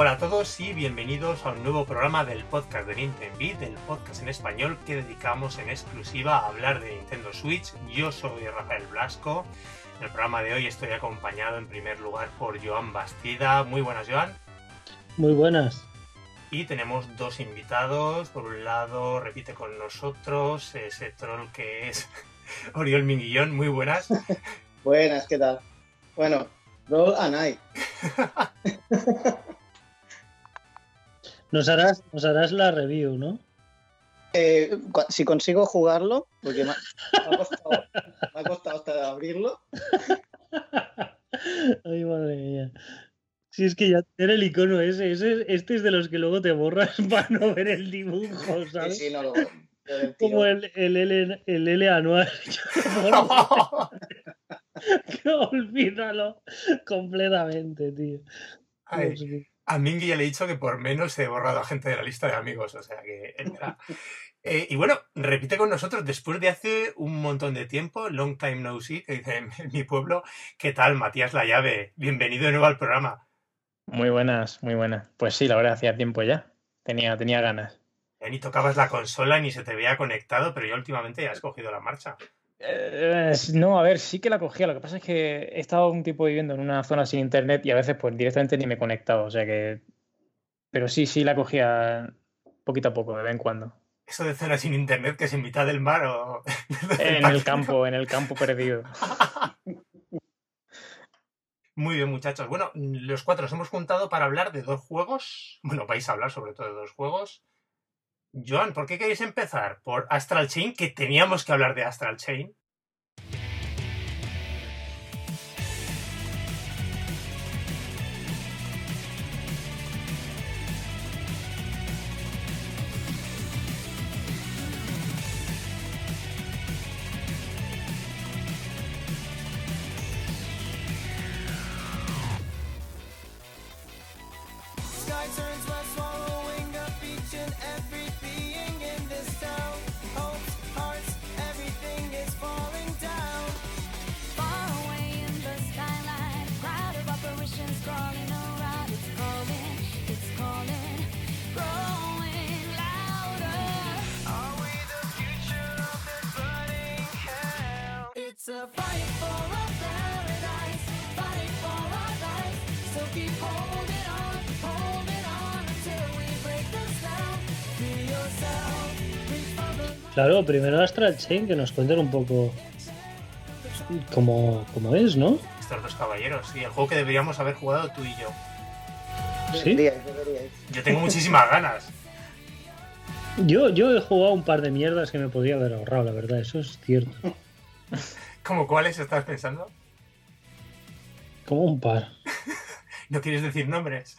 Hola a todos y bienvenidos a un nuevo programa del podcast de Nintendo Beat, el podcast en español que dedicamos en exclusiva a hablar de Nintendo Switch. Yo soy Rafael Blasco. En el programa de hoy estoy acompañado en primer lugar por Joan Bastida. Muy buenas, Joan. Muy buenas. Y tenemos dos invitados. Por un lado, repite con nosotros ese troll que es Oriol Minguillón. Muy buenas. buenas, ¿qué tal? Bueno, Roll Anay. nos, harás, nos harás la review, ¿no? Eh, si consigo jugarlo, porque me ha, costado, me ha costado hasta abrirlo. Ay, madre mía. Si es que ya era el icono ese, ese, este es de los que luego te borras para no ver el dibujo, ¿sabes? Sí, sí, no lo Como el, el, L, el L anual. Olvídalo completamente, tío. A Mingy ya le he dicho que por menos he borrado a gente de la lista de amigos, o sea que eh, y bueno, repite con nosotros después de hace un montón de tiempo, long time no see, que dice en mi pueblo, ¿qué tal, Matías La Llave? Bienvenido de nuevo al programa. Muy buenas, muy buenas. Pues sí, la verdad, hacía tiempo ya. Tenía, tenía ganas. Ya ni tocabas la consola ni se te veía conectado, pero yo últimamente ya has cogido la marcha. Eh, no, a ver, sí que la cogía. Lo que pasa es que he estado un tiempo viviendo en una zona sin internet y a veces pues directamente ni me he conectado. O sea que... Pero sí, sí la cogía poquito a poco, de vez en cuando. ¿Eso de zona sin internet que es en mitad del mar o...? en el campo, en el campo perdido. Muy bien, muchachos. Bueno, los cuatro nos hemos juntado para hablar de dos juegos. Bueno, vais a hablar sobre todo de dos juegos. Joan, ¿por qué queréis empezar? ¿Por Astral Chain? Que teníamos que hablar de Astral Chain. Claro, primero Astral Chain, que nos cuenten un poco cómo, cómo es, ¿no? Estos dos caballeros, sí, el juego que deberíamos haber jugado tú y yo. ¿Sí? Yo tengo muchísimas ganas. Yo, yo he jugado un par de mierdas que me podía haber ahorrado, la verdad, eso es cierto. ¿Cómo cuáles estás pensando? Como un par. ¿No quieres decir nombres?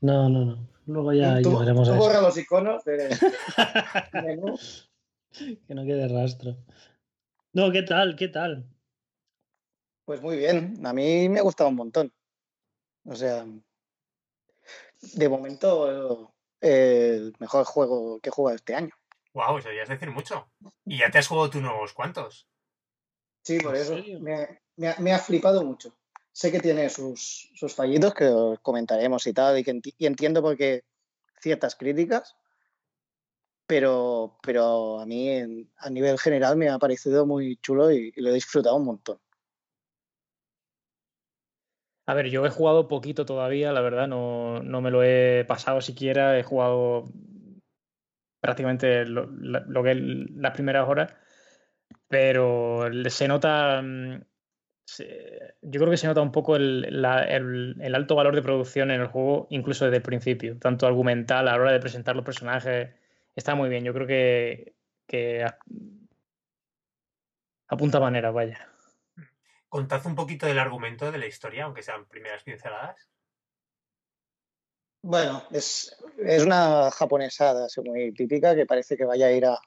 No, no, no. Luego ya llegaremos a borra los iconos de... que no quede rastro. No, ¿qué tal? ¿Qué tal? Pues muy bien. A mí me ha gustado un montón. O sea, de momento el mejor juego que he jugado este año. Wow, eso ya es decir mucho. Y ya te has jugado tú unos cuantos. Sí, por eso me, ha, flipado mucho. Sé que tiene sus, sus fallitos que os comentaremos y tal, y, que y entiendo por qué ciertas críticas, pero, pero a mí a nivel general me ha parecido muy chulo y, lo he disfrutado un montón. A ver, yo he jugado poquito todavía, la verdad, no, no me lo he pasado siquiera, he jugado prácticamente lo, que es las primeras horas, pero se nota, mm, yo creo que se nota un poco el, el, alto valor de producción en el juego, incluso desde el principio, tanto argumental a la hora de presentar los personajes, está muy bien. Yo creo que, que apunta manera, vaya. Contad un poquito del argumento de la historia, aunque sean primeras pinceladas. Bueno, es, es una japonesada muy típica que parece que vaya a ir a,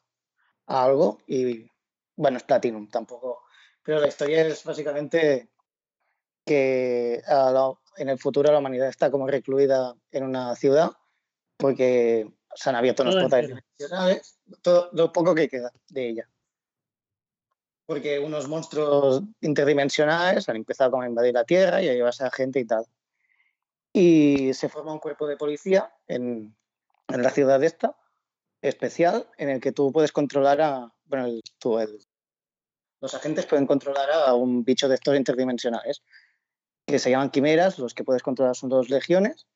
algo y bueno, es Platinum tampoco. Pero la historia es básicamente que en el futuro la humanidad está como recluida en una ciudad porque se han abierto unos portales dimensionales, todo lo poco que queda de ella. Porque unos monstruos interdimensionales han empezado como a invadir la Tierra y a llevarse a gente y tal. y se forma un cuerpo de policía en, en la ciudad esta, especial, en el que tú puedes controlar a, bueno, el- tú, el- los agentes pueden controlar a un bicho de estos interdimensionales, que se llaman quimeras, los que puedes controlar son dos legiones,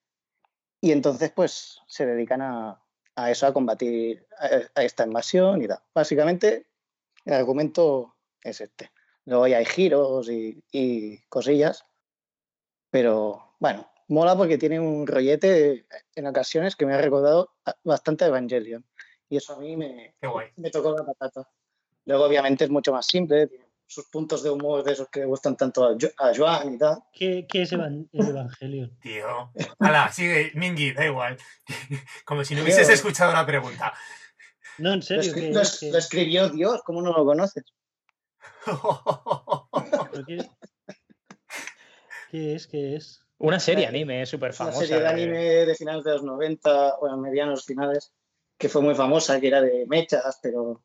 y entonces pues se dedican a, a eso, a combatir a, a esta invasión y tal. Básicamente el argumento es este. Luego ya hay giros y, y cosillas, pero bueno, mola porque tiene un rollete en ocasiones que me ha recordado bastante a Evangelion. Y eso a mí me, me tocó la patata. Luego, obviamente, es mucho más simple, tiene sus puntos de humor de esos que le gustan tanto a, Jo- a Joan y tal. ¿Qué, qué es Evan- el Evangelion? Tío. Hala, sigue, Mingy, da igual. Como si no hubieses Tío. escuchado la pregunta. No, en Lo, serio. escri- ¿qué lo escribió Dios, ¿cómo no lo conoces? qué- ¿Qué es? ¿Qué es? Una serie anime súper Es una famosa. serie de anime de finales de los 90, bueno, medianos finales, que fue muy famosa, que era de mechas, pero,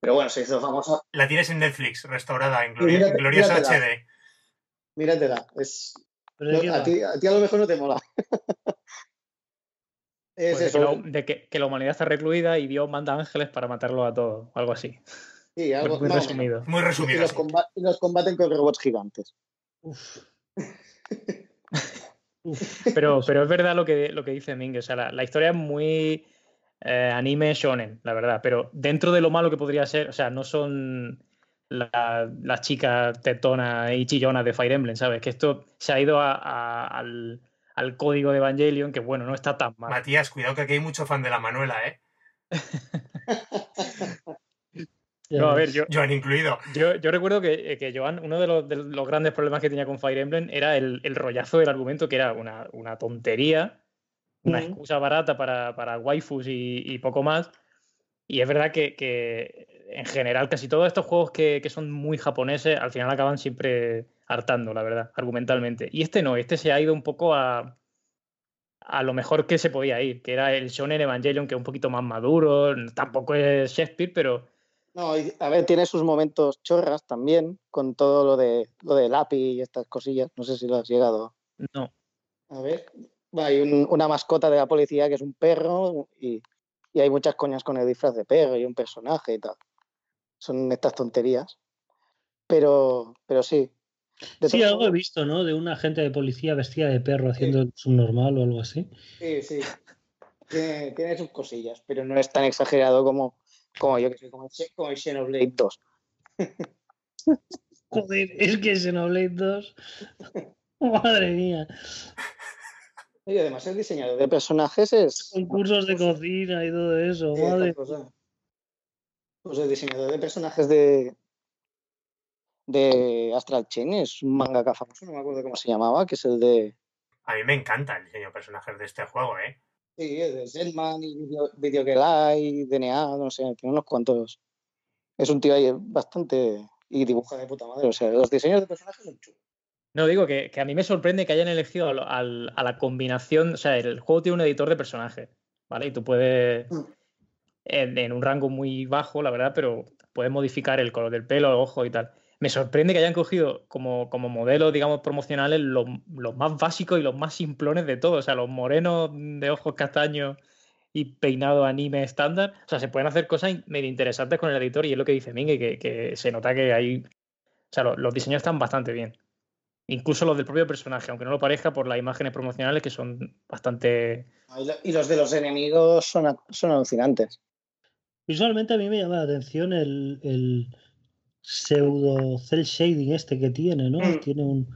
pero bueno, se hizo famosa. La tienes en Netflix, restaurada en gloria- mírate- míratela. HD. Míratela, es, ¿Pero de qué a, ti, a ti a lo mejor no te mola. es Pues de, que eso, la, de que- que la humanidad está recluida y Dios manda ángeles para matarlo a todos. Algo así. sí, algo Muy menos. resumido. Muy Y resumido. los, sí. comba- y los combaten con robots gigantes. Uf. Uf. Pero, pero es verdad lo que, lo que dice Ming. O sea, la, la historia es muy eh, anime shonen, la verdad. Pero dentro de lo malo que podría ser, o sea, no son la- las chicas tetonas y chillonas de Fire Emblem, ¿sabes? Que esto se ha ido a- a- al, al código de Evangelion, que bueno, no está tan mal. Matías, cuidado que aquí hay mucho fan de la Manuela, ¿eh? No, a ver, yo, Joan incluido. Yo, yo recuerdo que, que Joan, uno de los, de los grandes problemas que tenía con Fire Emblem era el, el rollazo del argumento, que era una, una tontería, una excusa barata para, para waifus y, y poco más. Y es verdad que, que, en general casi todos estos juegos que, que son muy japoneses al final acaban siempre hartando, la verdad, argumentalmente. Y este no, este se ha ido un poco a, a lo mejor que se podía ir, que era el Shonen Evangelion, que es un poquito más maduro, tampoco es Shakespeare, pero No, y, a ver, tiene sus momentos chorras también, con todo lo de lo del API y estas cosillas. No sé si lo has llegado no. a ver. Hay un- una mascota de la policía que es un perro y, y hay muchas coñas con el disfraz de perro y un personaje y tal. Son estas tonterías. Pero, pero sí. De Sí, algo he visto, ¿no? De una agente de policía vestida de perro haciendo el subnormal o algo así. Sí, sí. Tiene, tiene sus cosillas, pero no es tan exagerado como, como yo que sé, como, como el Xenoblade 2. Joder, es que Xenoblade 2. Madre mía. Y además el diseñador de personajes es... Concursos de cocina y todo eso. Sí, Madre. Pues el diseñador de personajes de de Astral Chain es un mangaka famoso, no me acuerdo cómo se llamaba, que es el de A mí me encanta el diseño de personajes de este juego, ¿eh? sí, el de Zenman y Video, Video Gelai, DNA, no sé, tiene unos cuantos. Es un tío ahí bastante y dibuja de puta madre, o sea, los diseños de personajes son chulos. No, digo que, que a mí me sorprende que hayan elegido al- al- a la combinación, o sea, el juego tiene un editor de personajes, ¿vale? Y tú puedes, Mm. en, en un rango muy bajo, la verdad, pero puedes modificar el color del pelo, el ojo y tal. Me sorprende que hayan cogido como, como modelos, digamos, promocionales los, los más básicos y los más simplones de todo, o sea, los morenos de ojos castaños y peinado anime estándar. O sea, se pueden hacer cosas medio interesantes con el editor y es lo que dice Mingue, que, que se nota que hay... O sea, lo- los diseños están bastante bien. Incluso los del propio personaje, aunque no lo parezca por las imágenes promocionales que son bastante. Y lo- Y los de los enemigos son, son alucinantes. Visualmente a mí me llama la atención el, el pseudo cel shading este que tiene, ¿no? Mm. Tiene un,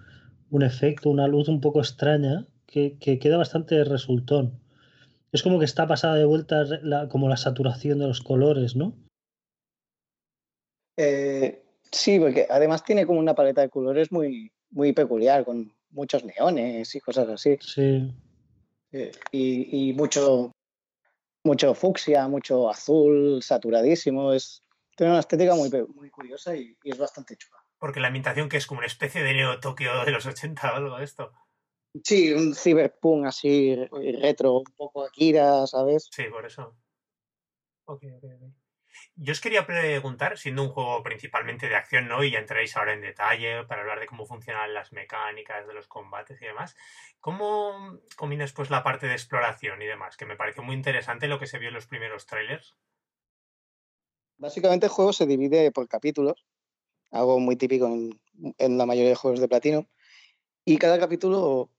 un efecto, una luz un poco extraña que, que queda bastante resultón. Es como que está pasada de vuelta la- como la saturación de los colores, ¿no? Eh, sí, porque además tiene como una paleta de colores muy, muy peculiar, con muchos neones y cosas así. Sí. Eh, y, y mucho, mucho fucsia, mucho azul, saturadísimo. Es, tiene una estética muy, pe- muy curiosa y, y es bastante chula. Porque la ambientación que es como una especie de Neo Tokio de los 80 o algo de esto. Sí, un cyberpunk así retro, un poco Akira, ¿sabes? Sí, por eso. Ok, ok, ok. Yo os quería preguntar, siendo un juego principalmente de acción, ¿no? Y ya entraréis ahora en detalle para hablar de cómo funcionan las mecánicas de los combates y demás. ¿Cómo combinas pues la parte de exploración y demás? Que me pareció muy interesante lo que se vio en los primeros trailers. Básicamente el juego se divide por capítulos, algo muy típico en, en la mayoría de juegos de platino. Y cada capítulo,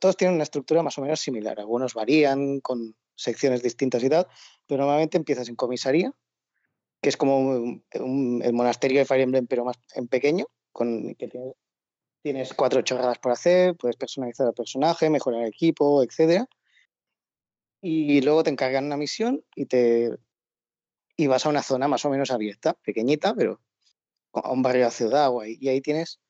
todos tienen una estructura más o menos similar. Algunos varían con secciones distintas y tal, pero normalmente empiezas en comisaría, que es como el monasterio de Fire Emblem, pero más en pequeño, con que tienes, tienes cuatro chorradas por hacer, puedes personalizar el personaje, mejorar el equipo, etc. Y luego te encargan una misión y te y vas a una zona más o menos abierta, pequeñita, pero a un barrio de ciudad, y ahí tienes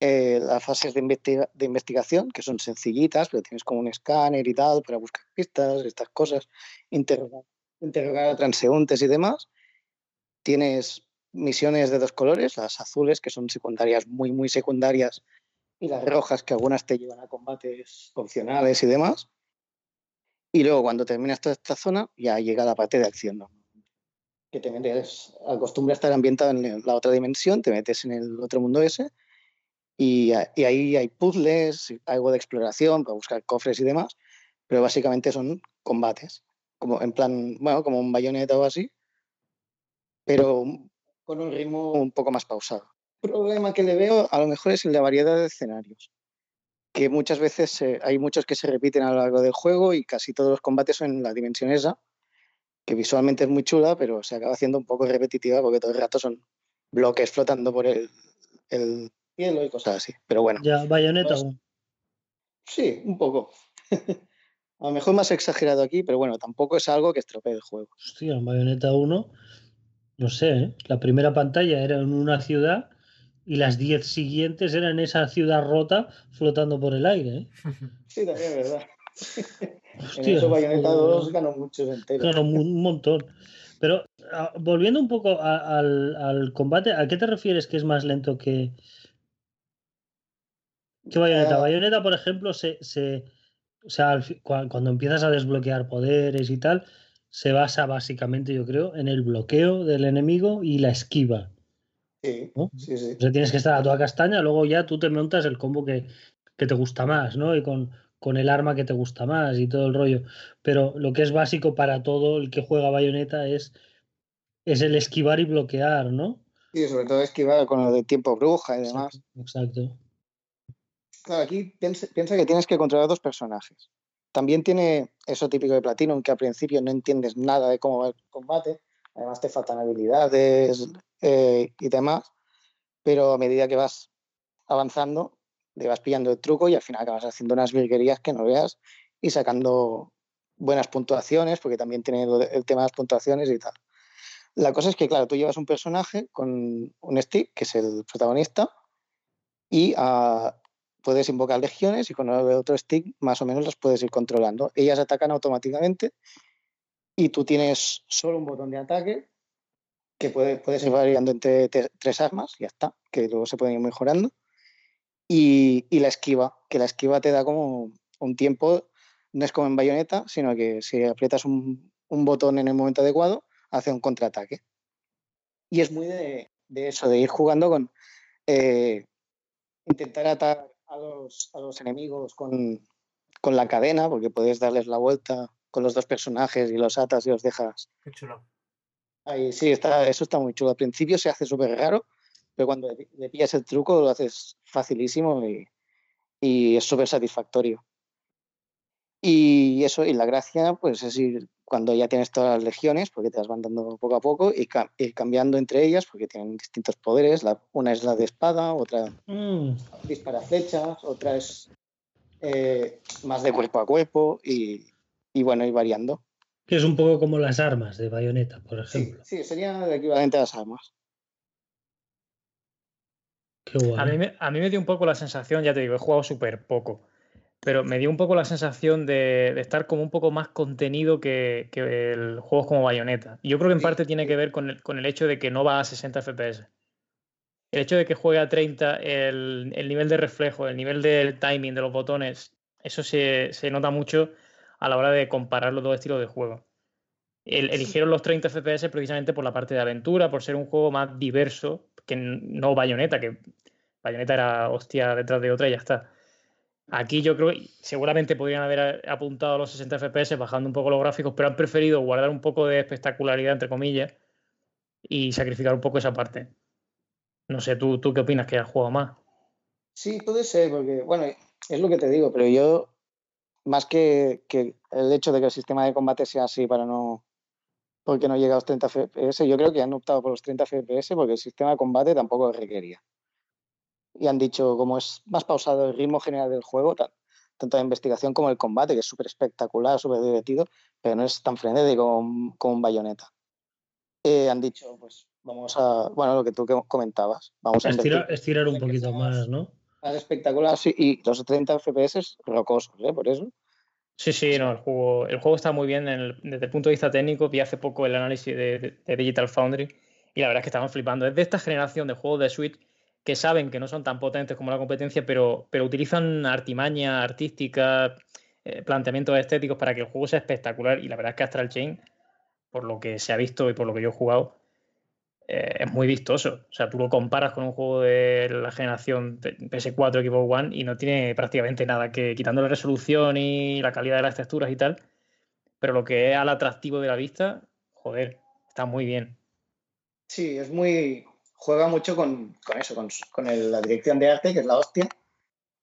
eh, las fases de, de, investigación, que son sencillitas, pero tienes como un escáner y tal para buscar pistas, estas cosas, interrogar, interrogar a transeúntes y demás. Tienes misiones de dos colores, las azules, que son secundarias muy, muy secundarias, y las rojas, que algunas te llevan a combates opcionales y demás. Y luego, cuando terminas toda esta zona, ya llega la parte de acción, que te metes, acostumbras a estar ambientado en la otra dimensión, te metes en el otro mundo ese y, ahí hay puzzles, algo de exploración para buscar cofres y demás, pero básicamente son combates, como en plan, bueno, como un bayoneta o así, pero con un ritmo un poco más pausado. El problema que le veo a lo mejor es el de variedad de escenarios, que muchas veces hay muchos que se repiten a lo largo del juego y casi todos los combates son en la dimensión esa, que visualmente es muy chula, pero se acaba haciendo un poco repetitiva porque todo el rato son bloques flotando por el, el cielo y cosas así. Pero bueno. Ya, bayoneta. Pues, sí, un poco. A lo mejor más exagerado aquí, pero bueno, tampoco es algo que estropee el juego. Hostia, en Bayonetta 1, no sé, ¿eh? la primera pantalla era en una ciudad y las 10 siguientes eran en esa ciudad rota flotando por el aire. ¿eh? Sí, también es verdad. Hostia, en eso Bayonetta 2 ganó muchos enteros. Ganó un montón. Pero ah, volviendo un poco al, al, combate, ¿a qué te refieres que es más lento que, que Bayonetta? Uh, Bayonetta, por ejemplo, se, se o sea, cuando empiezas a desbloquear poderes y tal, se basa básicamente, yo creo, en el bloqueo del enemigo y la esquiva. Sí, ¿no? sí, sí. O sea, tienes que estar a toda castaña, luego ya tú te montas el combo que, que te gusta más, ¿no? Y con, con el arma que te gusta más y todo el rollo. Pero lo que es básico para todo el que juega bayoneta es, es el esquivar y bloquear, ¿no? Sí, sobre todo esquivar con lo de tiempo bruja y demás. Exacto. Claro, aquí piensa, que tienes que controlar dos personajes. También tiene eso típico de Platinum, que al principio no entiendes nada de cómo va el combate, además te faltan habilidades eh, y demás, pero a medida que vas avanzando le vas pillando el truco y al final acabas haciendo unas virguerías que no veas y sacando buenas puntuaciones, porque también tiene el tema de las puntuaciones y tal. La cosa es que, claro, tú llevas un personaje con un stick, que es el protagonista, y uh, puedes invocar legiones y con el otro stick más o menos las puedes ir controlando. Ellas atacan automáticamente y tú tienes solo un botón de ataque que puede, puedes ir variando entre tres armas, ya está, que luego se pueden ir mejorando y, y, la esquiva, que la esquiva te da como un tiempo, no es como en bayoneta, sino que si aprietas un, botón en el momento adecuado, hace un contraataque. Y es muy de, eso, de ir jugando con eh, intentar atar a los, a los enemigos con, con, la cadena, porque puedes darles la vuelta con los dos personajes y los atas y los dejas. Qué chulo. Ahí, sí, está, eso está muy chulo. Al principio se hace súper raro, pero cuando le, pillas el truco lo haces facilísimo y, y es súper satisfactorio. Y eso, y la gracia, pues es ir cuando ya tienes todas las legiones, porque te las van dando poco a poco, y ir cambiando entre ellas, porque tienen distintos poderes. La, una es la de espada, otra mm. dispara flechas, otra es eh, más de cuerpo a cuerpo, y, y bueno, ir variando. Que es un poco como las armas de bayoneta, por ejemplo. Sí, sí sería el equivalente a las armas. A mí, me, a mí me dio un poco la sensación, ya te digo, he jugado súper poco, pero me dio un poco la sensación de, de estar como un poco más contenido que, que el juego como Bayonetta. Y yo creo que en parte tiene que ver con el, con el, hecho de que no va a 60 FPS. El hecho de que juegue a 30, el, el nivel de reflejo, el nivel del timing de los botones, eso se, se, nota mucho a la hora de comparar los dos estilos de juego. eligieron los 30 FPS precisamente por la parte de aventura, por ser un juego más diverso que no Bayonetta, que Bayonetta era hostia detrás de otra y ya está. Aquí yo creo que seguramente podrían haber apuntado a los 60 FPS bajando un poco los gráficos, pero han preferido guardar un poco de espectacularidad, entre comillas, y sacrificar un poco esa parte. No sé, ¿tú, tú qué opinas que has jugado más? Sí, puede ser, porque, bueno, es lo que te digo, pero yo, más que, que el hecho de que el sistema de combate sea así para no. porque no llega a los 30 FPS, yo creo que han optado por los 30 FPS porque el sistema de combate tampoco requería. Y han dicho, como es más pausado el ritmo general del juego, tanto la investigación como el combate, que es súper espectacular, súper divertido, pero no es tan frenético como, como un bayoneta. Eh, han dicho, pues vamos a, bueno, lo que tú comentabas, vamos a estirar, estirar un poquito más, ¿no? Más espectacular, sí, y los 30 FPS rocosos, ¿eh? Por eso. Sí, sí, no, el juego, el juego está muy bien desde el punto de vista técnico. Vi hace poco el análisis de, Digital Foundry y la verdad es que estaban flipando. Es de esta generación de juegos de Switch que saben que no son tan potentes como la competencia, pero, pero utilizan artimaña artística, eh, planteamientos estéticos para que el juego sea espectacular. Y la verdad es que Astral Chain por lo que se ha visto y por lo que yo he jugado, eh, es muy vistoso. O sea, tú lo comparas con un juego de la generación PS4, Xbox One y no tiene prácticamente nada que, quitando la resolución y la calidad de las texturas y tal, pero lo que es al atractivo de la vista, joder, está muy bien. Sí, es muy. Juega mucho con, eso, con, la dirección de arte, que es la hostia,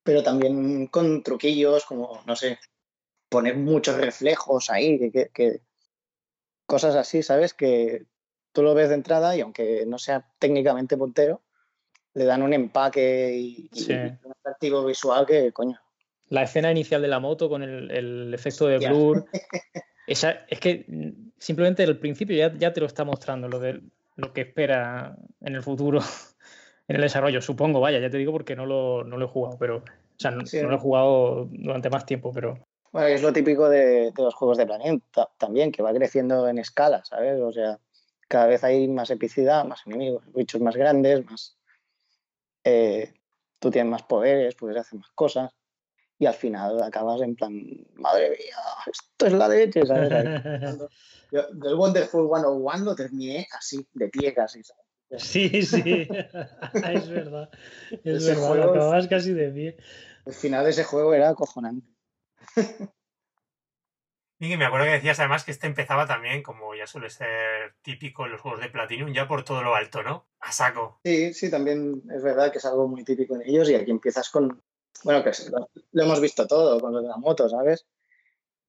pero también con truquillos, como, no sé, poner muchos reflejos ahí, que cosas así, ¿sabes? Que tú lo ves de entrada y aunque no sea técnicamente puntero, le dan un empaque y, un atractivo visual que, coño. La escena inicial de la moto con el, efecto de blur. Esa, es que simplemente el principio ya, ya, te lo está mostrando lo de lo que espera en el futuro en el desarrollo. Supongo, vaya, ya te digo porque no lo, no lo he jugado, pero. O sea, no, no lo he jugado durante más tiempo, pero bueno, es lo típico de, los juegos de planeta también, que va creciendo en escala, ¿sabes? O sea, cada vez hay más epicidad, más enemigos, bichos más grandes, más. Eh, tú tienes más poderes, puedes hacer más cosas. Y al final acabas en plan, madre mía, esto es la leche, ¿sabes? Yo, el Wonderful 101 lo terminé así, de pie casi, ¿sabes? Sí, sí, es verdad. Es verdad, lo acabas casi de pie. El final de ese juego era acojonante. Y me acuerdo que decías además que este empezaba también, como ya suele ser típico en los juegos de Platinum, ya por todo lo alto, ¿no? A saco. Sí, sí, también es verdad que es algo muy típico en ellos y aquí empiezas con, bueno, que lo, hemos visto todo con lo de la moto, ¿sabes?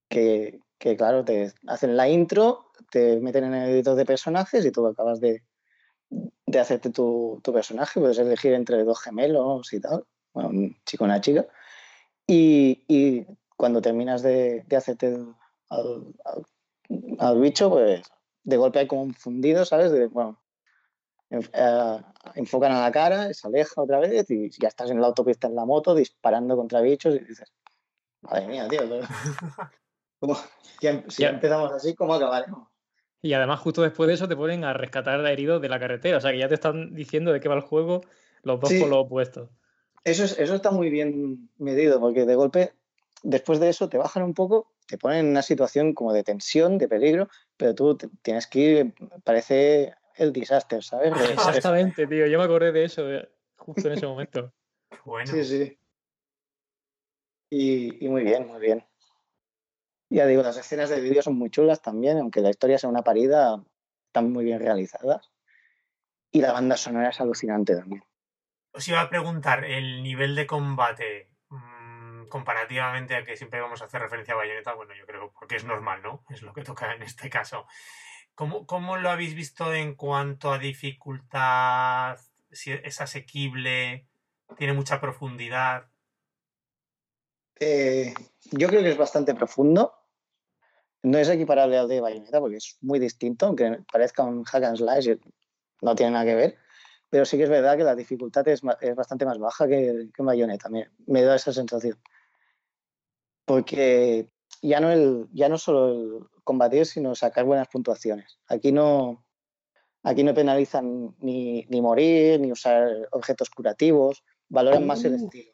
Que, claro, te hacen la intro, te meten en el editor de personajes y tú acabas de, de hacerte tu, personaje, puedes elegir entre dos gemelos y tal, bueno, un chico y una chica. Y, y cuando terminas de, hacerte al, bicho, pues de golpe hay como un fundido, ¿sabes? De, bueno, eh, enfocan a la cara, se aleja otra vez y ya estás en la autopista en la moto disparando contra bichos y dices, madre mía, tío, si empezamos así, ¿cómo acabaremos? Y además justo después de eso te ponen a rescatar a heridos de la carretera, o sea que ya te están diciendo de qué va el juego los dos por los opuestos. Eso, eso está muy bien medido, porque de golpe después de eso te bajan un poco, te ponen en una situación como de tensión, de peligro, pero tú tienes que ir, parece el desastre, ¿sabes? Exactamente, tío, yo me acordé de eso eh, justo en ese momento. bueno. Sí, sí. Y, muy bien, muy bien. Ya digo, las escenas de vídeo son muy chulas también, aunque la historia sea una parida, están muy bien realizadas. Y la banda sonora es alucinante también. Os iba a preguntar, el nivel de combate comparativamente a que siempre vamos a hacer referencia a Bayonetta, bueno, yo creo porque es normal, ¿no? Es lo que toca en este caso. ¿Cómo, cómo lo habéis visto en cuanto a dificultad? Si es asequible, tiene mucha profundidad. Eh, yo creo que es bastante profundo. No es equiparable al de Bayonetta porque es muy distinto, aunque parezca un hack and slash, no tiene nada que ver. Pero sí que es verdad que la dificultad es, es bastante más baja que, que Bayonetta. Me, me da esa sensación porque ya no, el, ya no solo el combatir, sino sacar buenas puntuaciones. Aquí no, aquí no penalizan ni, ni morir, ni usar objetos curativos, valoran más el uh. estilo.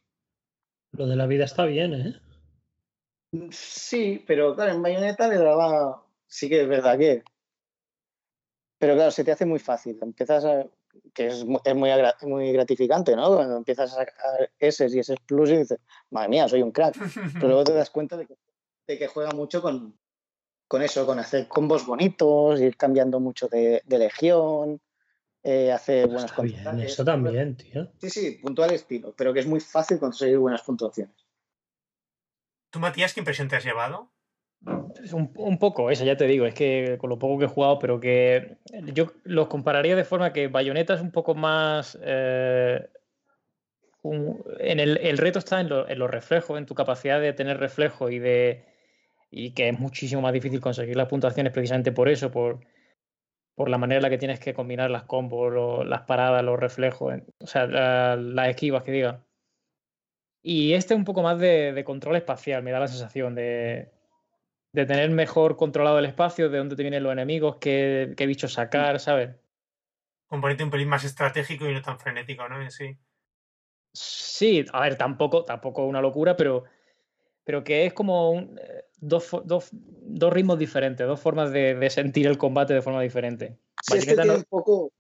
Lo de la vida está bien, ¿eh? Sí, pero claro, en Bayonetta le daba sí que es verdad que... Pero claro, se te hace muy fácil. Empiezas a... que es, muy, muy gratificante, ¿no? Cuando empiezas a sacar S y S plus y dices, madre mía, soy un crack. Pero luego te das cuenta de que, de que juega mucho con, con eso, con hacer combos bonitos, ir cambiando mucho de, de legión, eh, hace buenas puntuaciones. Eso también, tío. Sí, sí, puntual estilo, pero que es muy fácil conseguir buenas puntuaciones. ¿Tú, Matías, qué impresión te has llevado? Un, un, poco, eso ya te digo, es que con lo poco que he jugado, pero que yo los compararía de forma que Bayonetta es un poco más. Eh, en el, el, reto está en, en, los reflejos, en tu capacidad de tener reflejo y de. Y que es muchísimo más difícil conseguir las puntuaciones precisamente por eso, por, por la manera en la que tienes que combinar las combos, las paradas, los reflejos, o sea, las esquivas que diga. Y este un poco más de, control espacial, me da la sensación de, tener mejor controlado el espacio, de dónde te vienen los enemigos, qué, qué bichos sacar, ¿sabes? Componente un pelín más estratégico y no tan frenético, ¿no? Sí. Sí, a ver, tampoco, tampoco una locura, pero pero que es como eh, dos, dos, dos, ritmos diferentes, dos formas de, de, sentir el combate de forma diferente. Sí, este tiene un poco,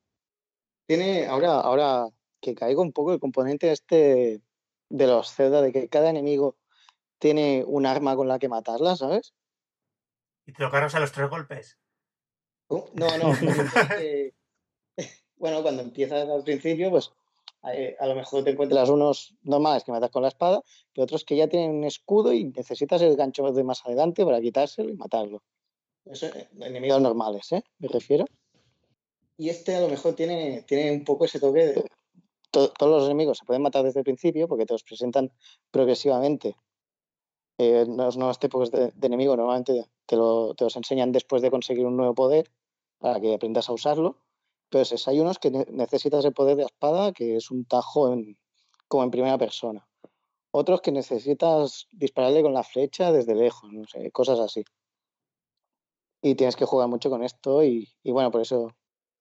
tiene, ahora, ahora que caigo un poco el componente este de los Zelda, de que cada enemigo tiene un arma con la que matarla, ¿sabes? ¿Y te lo cargas a los tres golpes? Uh, no, no. bueno, cuando empiezas al principio, pues eh, a lo mejor te encuentras unos normales que matas con la espada, pero otros que ya tienen un escudo y necesitas el gancho de más adelante para quitárselo y matarlo. Eso, eh, enemigos normales, ¿eh? Me refiero. Y este a lo mejor tiene, tiene un poco ese toque de... todos los enemigos se pueden matar desde el principio porque te los presentan progresivamente. Eh, los nuevos tipos de, de enemigo normalmente te, lo, te los enseñan después de conseguir un nuevo poder para que aprendas a usarlo entonces, hay unos que necesitas el poder de espada, que es un tajo como en primera persona. Otros que necesitas dispararle con la flecha desde lejos, no sé, cosas así. Y tienes que jugar mucho con esto y, bueno, por eso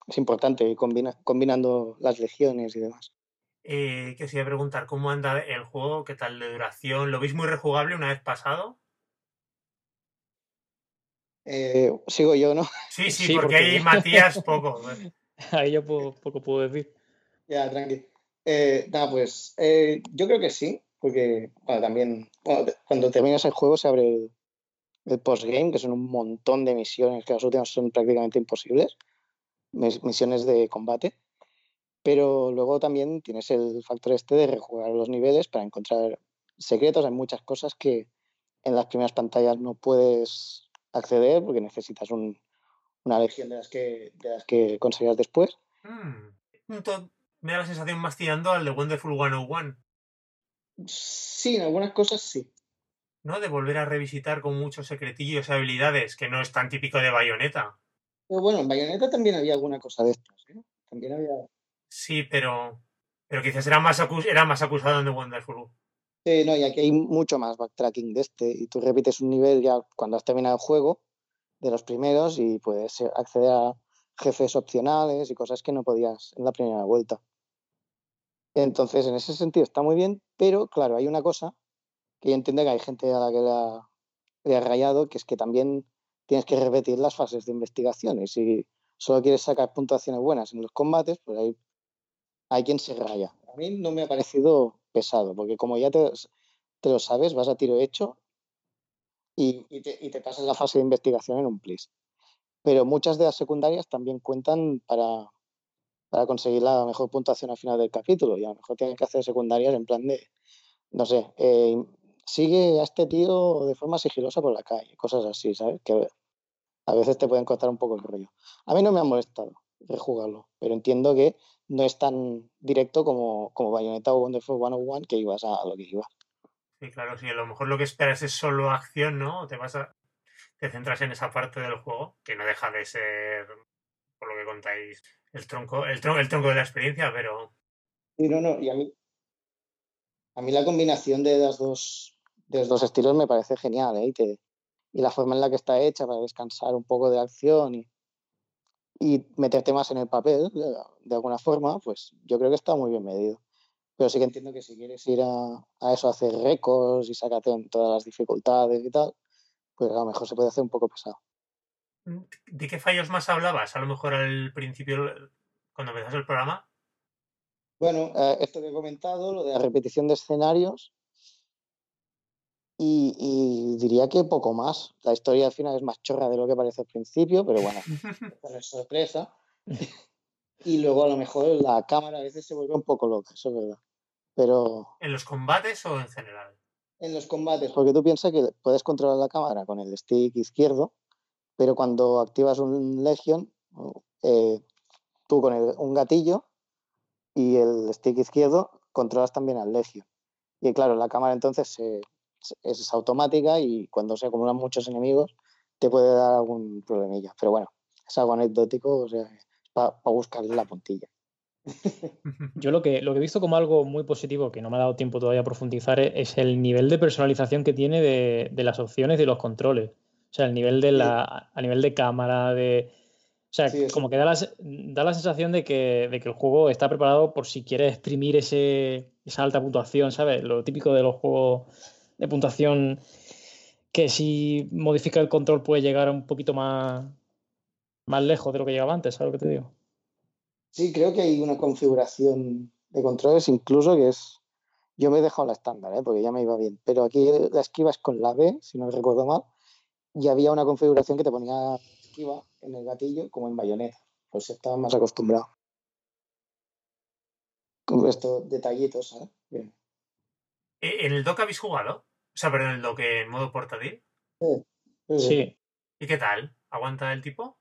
es importante ir combinando las legiones y demás. Eh, que a preguntar cómo anda el juego, qué tal de duración. ¿Lo veis muy rejugable una vez pasado? Eh, sigo yo, ¿no? Sí, sí, porque, porque, hay Matías poco. Ahí yo poco puedo decir. Ya, tranqui. Eh, nada, pues eh, yo creo que sí, porque bueno, también cuando terminas el juego se abre el, el postgame, que son un montón de misiones, que las últimas son prácticamente imposibles, misiones de combate. Pero luego también tienes el factor este de rejugar los niveles para encontrar secretos. Hay muchas cosas que en las primeras pantallas no puedes acceder porque necesitas un, una legión de las que, de las que conseguías después. Mm. Me da la sensación más tirando al de Wonderful 101. Sí, en algunas cosas sí. ¿No? De volver a revisitar con muchos secretillos y habilidades, que no es tan típico de Bayonetta. Pero bueno, en Bayonetta también había alguna cosa de estas, ¿eh? También había. Sí, pero. Pero quizás era más, era más acusado en The Wonderful. Sí, no, y aquí hay mucho más backtracking de este. Y tú repites un nivel ya cuando has terminado el juego de los primeros y puedes acceder a jefes opcionales y cosas que no podías en la primera vuelta. Entonces, en ese sentido está muy bien, pero claro, hay una cosa que yo entiendo que hay gente a la que le ha, rayado, que es que también tienes que repetir las fases de investigación y si solo quieres sacar puntuaciones buenas en los combates, pues hay, hay quien se raya. A mí no me ha parecido pesado, porque como ya te lo sabes, vas a tiro hecho y, te, pasas la fase de investigación en un plis. Pero muchas de las secundarias también cuentan para, para conseguir la mejor puntuación al final del capítulo y a lo mejor tienen que hacer secundarias en plan de, no sé, eh, sigue a este tío de forma sigilosa por la calle, cosas así, ¿sabes? Que a veces te pueden costar un poco el rollo. A mí no me ha molestado rejugarlo, pero entiendo que no es tan directo como, como Bayonetta o Wonderful 101 que ibas a lo que ibas. Sí, claro, sí, a lo mejor lo que esperas es solo acción, ¿no? Te vas a. te centras en esa parte del juego, que no deja de ser, por lo que contáis, el tronco, el tronco, el tronco de la experiencia, pero. Sí, no, no, y a mí. A mí la combinación de las dos, de los dos estilos me parece genial, ¿eh? Y, y la forma en la que está hecha para descansar un poco de acción y, y meterte más en el papel, de alguna forma, pues yo creo que está muy bien medido. Pero sí que entiendo que si quieres ir a, a eso, a hacer récords y sacarte en todas las dificultades y tal, pues a lo mejor se puede hacer un poco pesado. ¿De qué fallos más hablabas? A lo mejor al principio, cuando empezaste el programa. Bueno, eh, esto que he comentado, lo de la repetición de escenarios. Y, y, diría que poco más. La historia al final es más chorra de lo que parece al principio, pero bueno, es sorpresa. y luego a lo mejor la cámara a veces se vuelve un poco loca, eso es verdad. Pero... ¿En los combates o en general? En los combates, porque tú piensas que puedes controlar la cámara con el stick izquierdo, pero cuando activas un Legion, eh, tú con el, un gatillo y el stick izquierdo controlas también al Legion. Y claro, la cámara entonces es automática y cuando se acumulan muchos enemigos te puede dar algún problemilla. Pero bueno, es algo anecdótico, o sea, para pa buscarle la puntilla. Yo lo que, lo que he visto como algo muy positivo, que no me ha dado tiempo todavía a profundizar, es el nivel de personalización que tiene de, de las opciones y los controles. O sea, el nivel de la, a nivel de cámara, de... O sea, sí, como que da la, da la sensación de que, de que, el juego está preparado por si quieres exprimir ese, esa alta puntuación, ¿sabes? Lo típico de los juegos de puntuación que si modifica el control puede llegar un poquito más, más lejos de lo que llegaba antes, ¿sabes lo que te digo? Sí, creo que hay una configuración de controles incluso que es... Yo me he dejado la estándar, ¿eh? porque ya me iba bien, pero aquí la esquiva es con la B, si no recuerdo mal, y había una configuración que te ponía esquiva en el gatillo como en bayoneta, pues estaba más acostumbrado. Con estos detallitos, ¿sabes? Bien. ¿En el dock habéis jugado? O sea, pero en el dock en modo portátil. Sí. sí. Sí. ¿Y qué tal? ¿Aguanta el tipo?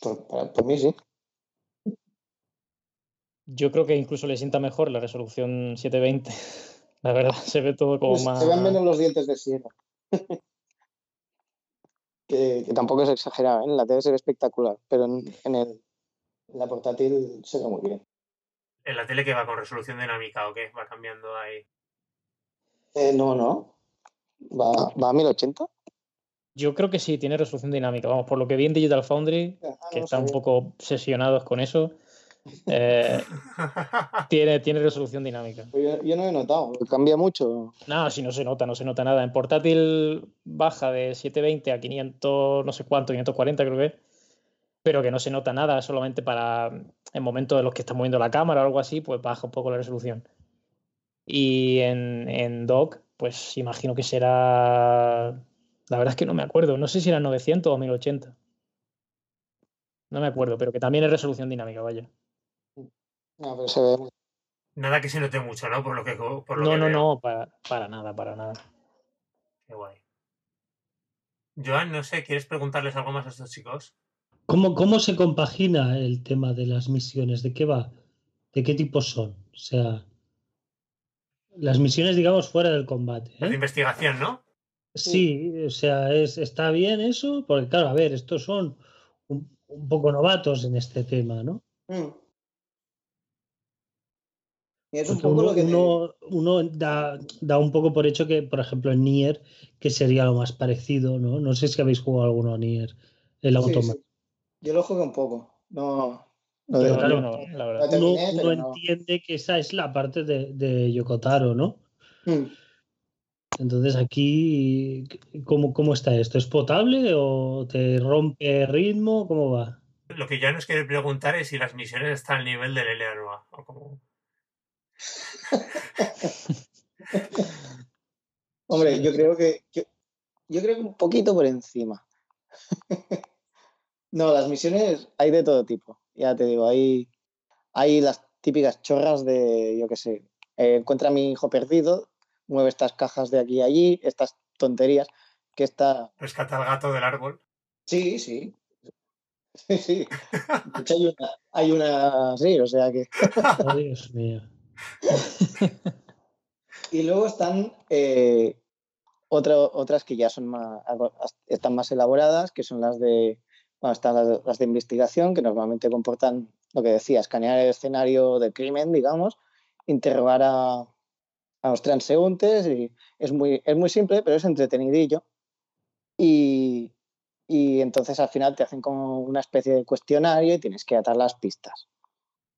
Por, para, por mí sí. Yo creo que incluso le sienta mejor la resolución 720. La verdad, se ve todo como pues más. Se ven menos los dientes de sierra. que, que, tampoco es exagerado, ¿eh? en la tele se ve espectacular, pero en, en, el, en la portátil se ve muy bien. ¿En la tele que va con resolución dinámica o qué? ¿Va cambiando ahí? Eh, no, no. ¿Va, ¿Va a 1080? Yo creo que sí, tiene resolución dinámica. Vamos, por lo que vi en Digital Foundry, ah, que no están un poco obsesionados con eso, eh, tiene, tiene resolución dinámica. Yo, yo, no he notado, cambia mucho. No, si no se nota, no se nota nada. En portátil baja de 720 a 500, no sé cuánto, 540 creo que pero que no se nota nada, solamente para en momentos en los que está moviendo la cámara o algo así, pues baja un poco la resolución. Y en, en dock, pues imagino que será. La verdad es que no me acuerdo, no sé si era 900 o 1080. No me acuerdo, pero que también es resolución dinámica, vaya. No, pero se ve. Nada que se note mucho, ¿no? Por lo que. Por lo no, que no, veo. no, para, para nada, para nada. Qué guay. Joan, no sé, ¿quieres preguntarles algo más a estos chicos? ¿Cómo, ¿Cómo se compagina el tema de las misiones? ¿De qué va? ¿De qué tipo son? O sea, las misiones, digamos, fuera del combate. ¿eh? Las de investigación, ¿no? Sí, o sea, es, está bien eso, porque claro, a ver, estos son un, un poco novatos en este tema, ¿no? Mm. Es un Porque poco uno, lo que te- uno, uno da, da un poco por hecho que, por ejemplo, en Nier, que sería lo más parecido, ¿no? No sé si habéis jugado alguno a Nier, el Sí, automata. sí. Yo lo jugué un poco. No. no Pero Yo claro, no, la la verdad. Uno, terminé, uno pero no. entiende que esa es la parte de, de Yokotaro, ¿no? Mm. Entonces aquí, ¿cómo, ¿cómo está esto? ¿Es potable o te rompe ritmo? ¿Cómo va? Lo que ya nos quiere preguntar es si las misiones están al nivel del o como... Hombre, yo creo que. Yo, yo creo que un poquito por encima. no, las misiones hay de todo tipo. Ya te digo, hay, hay las típicas chorras de, yo qué sé, eh, encuentra a mi hijo perdido, mueve estas cajas de aquí a allí, estas tonterías, que está. Rescata al gato del árbol. Sí, sí. Sí, sí. De hecho, hay una, hay una. Sí, o sea que. Oh, Dios mío. Y luego están eh, otra- otras que ya son más, están más elaboradas, que son las de, están las, de investigación, que normalmente comportan lo que decía, escanear el escenario del crimen, digamos, interrogar a, a los transeúntes, es muy, es muy simple, pero es entretenidillo. Y, y entonces al final te hacen como una especie de cuestionario y tienes que atar las pistas.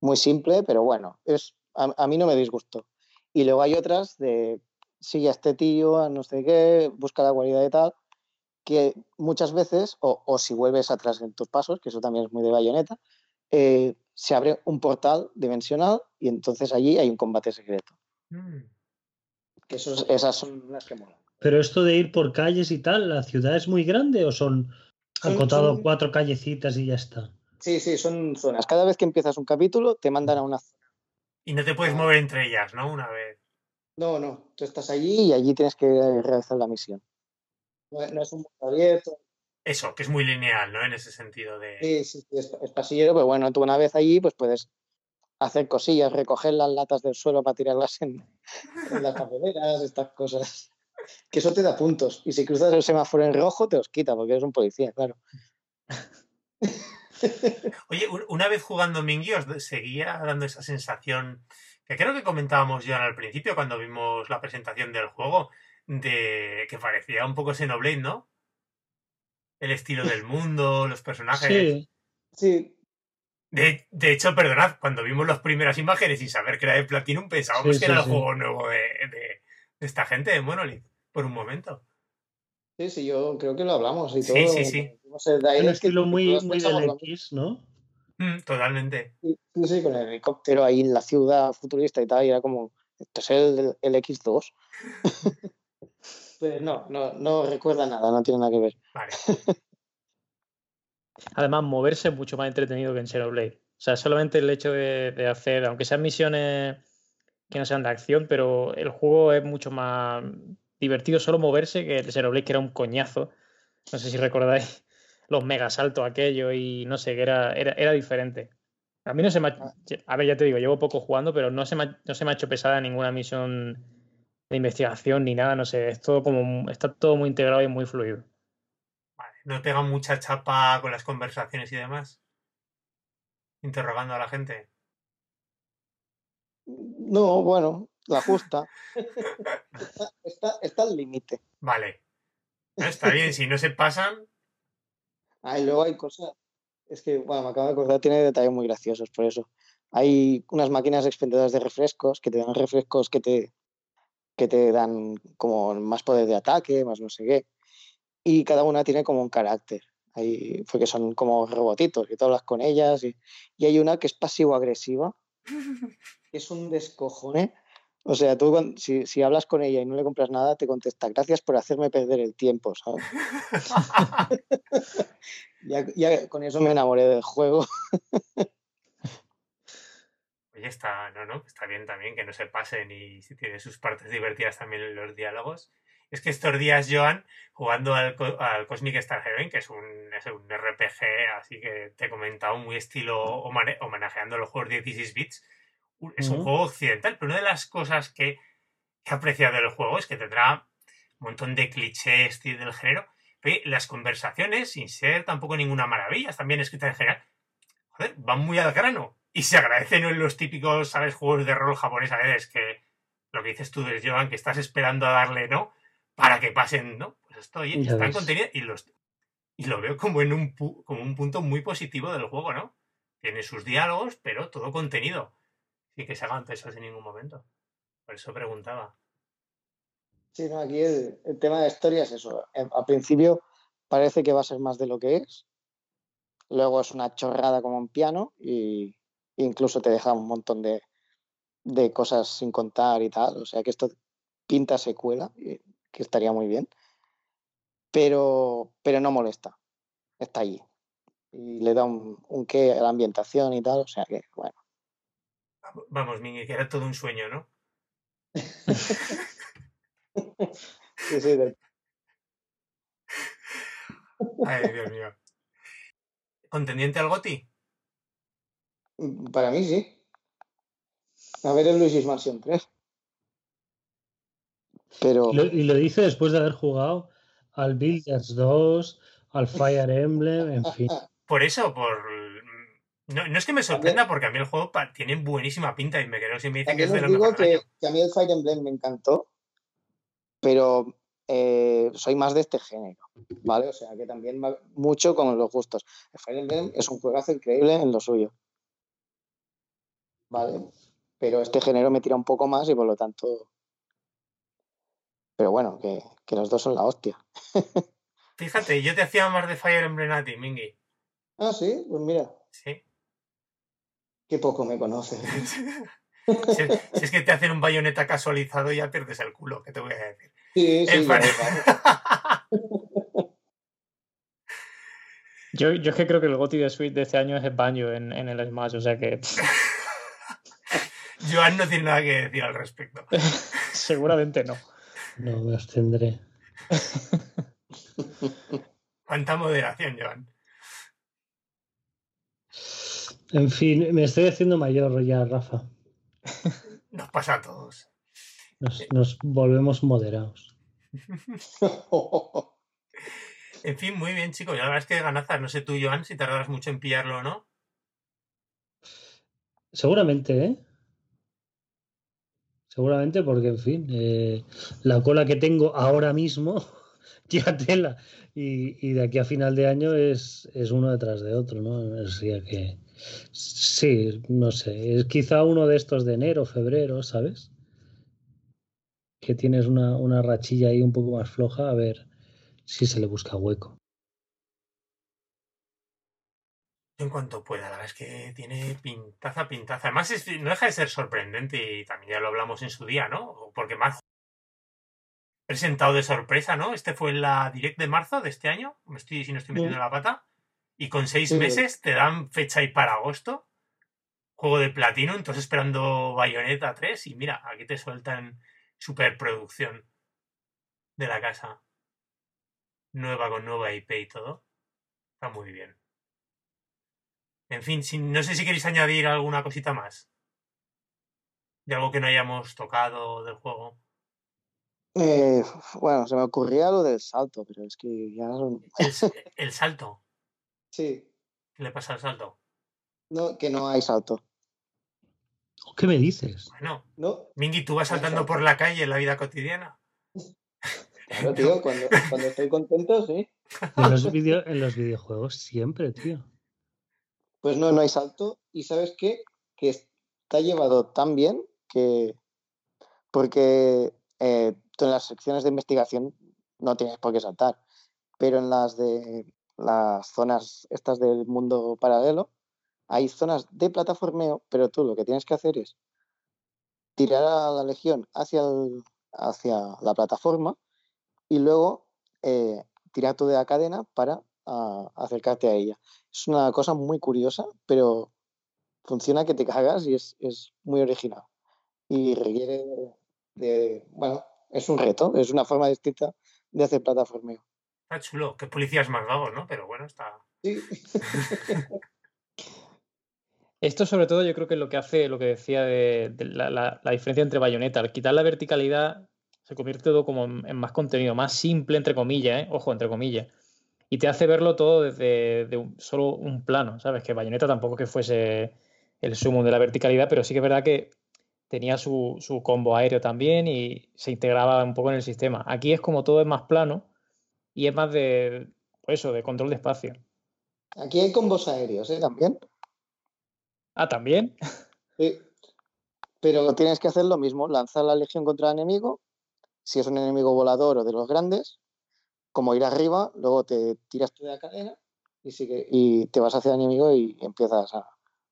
Muy simple, pero bueno, es, a, a mí no me disgustó. Y luego hay otras de, sigue a este tío, a no sé qué, busca la guarida de tal, que muchas veces, o, si vuelves atrás en tus pasos, que eso también es muy de bayoneta, eh, se abre un portal dimensional y entonces allí hay un combate secreto. Mm. Que esas son las que molan. Pero esto de ir por calles y tal, ¿la ciudad es muy grande o son, han contado cuatro callecitas y ya está? Sí, sí, son zonas. Cada vez que empiezas un capítulo te mandan a una zona. Y no te puedes mover entre ellas, ¿no? Una vez. No, no. Tú estás allí y allí tienes que realizar la misión. No, es un mundo abierto. Eso, que es muy lineal, ¿no? En ese sentido de. Sí, sí, sí es, es pasillero, pero bueno, tú una vez allí, pues puedes hacer cosillas, recoger las latas del suelo para tirarlas en, las papeleras, estas cosas. Que eso te da puntos. Y si cruzas el semáforo en rojo, te los quita, porque eres un policía, claro. Oye, una vez jugando Mingy os seguía dando esa sensación que creo que comentábamos ya al principio cuando vimos la presentación del juego, de que parecía un poco Xenoblade, ¿no? El estilo del mundo, los personajes. Sí, sí. De, hecho, perdonad, cuando vimos las primeras imágenes y saber que era de Platinum, pensábamos que era el juego nuevo de, esta gente de Monolith, por un momento. Sí, sí, yo creo que lo hablamos y todo. Sí, sí, sí. un estilo muy, muy del X, ¿no? Mm, totalmente. Sí, sí, con el helicóptero ahí en la ciudad futurista y tal, y era como, esto es el, el X2. pues no, no, no recuerda nada, no tiene nada que ver. Vale. Además, moverse es mucho más entretenido que en Blade. O sea, solamente el hecho de, hacer, aunque sean misiones que no sean de acción, pero el juego es mucho más divertido solo moverse que el Blade, que era un coñazo. No sé si recordáis los mega saltos aquello y no sé, que era, era, diferente. A mí no se me ha, ah. A ver, ya te digo, llevo poco jugando, pero no se me no se me ha hecho pesada ninguna misión de investigación ni nada, no sé, es todo como, está todo muy integrado y muy fluido. ¿No pega mucha chapa con las conversaciones y demás? Interrogando a la gente. No, bueno, la justa. está, está, al límite. Vale. está bien, si no se pasan. Ah, y luego hay cosas. Es que, bueno, me acabo de acordar, tiene detalles muy graciosos por eso. Hay unas máquinas expendedoras de refrescos que te dan refrescos que te, que te dan como más poder de ataque, más no sé qué y cada una tiene como un carácter. Hay, porque son como robotitos y tú hablas con ellas y, y hay una que es pasivo-agresiva, es un descojone. O sea, tú si, si, hablas con ella y no le compras nada, te contesta, gracias por hacerme perder el tiempo, ¿sabes? ya, ya, con eso me enamoré del juego. Oye, está, no, no, está bien también que no se pasen y si tiene sus partes divertidas también en los diálogos. Es que estos días, Joan, jugando al, Cosmic Star Heaven, que es un, un, RPG, así que te he comentado, muy estilo homenajeando los juegos de 16 bits, es un juego occidental, pero una de las cosas que, he apreciado del juego es que tendrá un montón de clichés del género, pero las conversaciones, sin ser tampoco ninguna maravilla, están bien escritas en general, joder, van muy al grano. Y se agradecen en los típicos, ¿sabes?, juegos de rol japonés a veces que lo que dices tú, Joan, que estás esperando a darle, ¿no? para que pasen, ¿no? Pues esto está en contenido y, los, y lo veo como en un, como un punto muy positivo del juego, ¿no? Tiene sus diálogos, pero todo contenido. Sin que se hagan pesos en ningún momento. Por eso preguntaba. Sí, no, aquí el, tema de historia es eso. Al principio parece que va a ser más de lo que es. Luego es una chorrada como un piano y incluso te deja un montón de, de cosas sin contar y tal. O sea que esto pinta secuela. Y que estaría muy bien, pero, pero no molesta, está allí. Y le da un, un qué a la ambientación y tal, o sea que, bueno. Vamos, Miguel, que era todo un sueño, ¿no? sí, sí. Ay, Dios mío. ¿Contendiente al Goti? Para mí sí. A ver el Luigi's Mansion 3. Y lo dice después de haber jugado al Builders 2, al Fire Emblem, en fin. Por eso, por. No, es que me sorprenda porque a mí el juego tiene buenísima pinta y me creo si me dice que es de lo digo que, que, a mí el Fire Emblem me encantó, pero eh, soy más de este género, ¿vale? O sea, que también va mucho con los gustos. El Fire Emblem es un juegazo increíble en lo suyo, ¿vale? Pero este género me tira un poco más y por lo tanto pero bueno, que, los dos son la hostia. Fíjate, yo te hacía más de Fire Emblem a ti, Mingy. Ah, sí, pues mira. Sí. Qué poco me conoces. si, si, es que te hacen un bayoneta casualizado, ya pierdes el culo, ¿qué te voy a decir? Sí, sí. Yo, yo es que creo que el GOTI de Switch de este año es el en, en el Smash, o sea que. Joan no tiene nada que decir al respecto. Seguramente no. No me abstendré. Cuánta moderación, Joan. En fin, me estoy haciendo mayor ya, Rafa. Nos pasa a todos. Nos, nos volvemos moderados. En fin, muy bien, chicos. La verdad es que ganazas. No sé tú, Joan, si tardarás mucho en pillarlo o no. Seguramente, ¿eh? Seguramente porque, en fin, eh, la cola que tengo ahora mismo, ya tela. Y, y, de aquí a final de año es, es uno detrás de otro, ¿no? Sea que, sí, no sé, es quizá uno de estos de enero, febrero, ¿sabes? Que tienes una, una rachilla ahí un poco más floja, a ver si se le busca hueco. En cuanto pueda, la verdad es que tiene pintaza, pintaza. Además, es, no deja de ser sorprendente y también ya lo hablamos en su día, ¿no? Porque más presentado de sorpresa, ¿no? Este fue la direct de marzo de este año, me estoy, si no estoy metiendo la pata, y con seis sí. meses te dan fecha ahí para agosto, juego de platino, entonces esperando Bayonetta 3 y mira, aquí te sueltan superproducción de la casa nueva con nueva IP y todo. Está muy bien. En fin, si, no sé si queréis añadir alguna cosita más. De algo que no hayamos tocado del juego. Eh, bueno, se me ocurría lo del salto, pero es que ya. ¿El, el salto? Sí. ¿Qué le pasa al salto? No, que no hay salto. ¿Qué me dices? Bueno, no. Mingy, ¿tú vas saltando por la calle en la vida cotidiana? Claro, tío, cuando, cuando estoy contento, sí. En los, video, en los videojuegos siempre, tío. Pues no, no hay salto. Y sabes qué? Que está llevado tan bien que. Porque eh, tú en las secciones de investigación no tienes por qué saltar. Pero en las de las zonas estas del mundo paralelo, hay zonas de plataformeo, pero tú lo que tienes que hacer es tirar a la legión hacia, el, hacia la plataforma y luego eh, tirar tú de la cadena para uh, acercarte a ella. Es una cosa muy curiosa, pero funciona que te cagas y es, es muy original. Y requiere de, bueno, es un reto, es una forma distinta de hacer plataformeo. Está chulo, que policías más vagos, ¿no? Pero bueno, está. Sí. Esto sobre todo yo creo que es lo que hace, lo que decía de, de la, la, la, diferencia entre bayoneta. Al quitar la verticalidad se convierte todo como en, en más contenido, más simple, entre comillas, ¿eh? ojo, entre comillas. Y te hace verlo todo desde de un, solo un plano, ¿sabes? Que bayoneta tampoco que fuese el sumo de la verticalidad, pero sí que es verdad que tenía su, su combo aéreo también y se integraba un poco en el sistema. Aquí es como todo es más plano y es más de, pues eso, de control de espacio. Aquí hay combos aéreos, ¿eh? También. Ah, también. Sí. Pero tienes que hacer lo mismo, lanzar la legión contra el enemigo. Si es un enemigo volador o de los grandes, como ir arriba, luego te tiras tú de la cadena y, sigue, y te vas hacia el enemigo y empiezas a,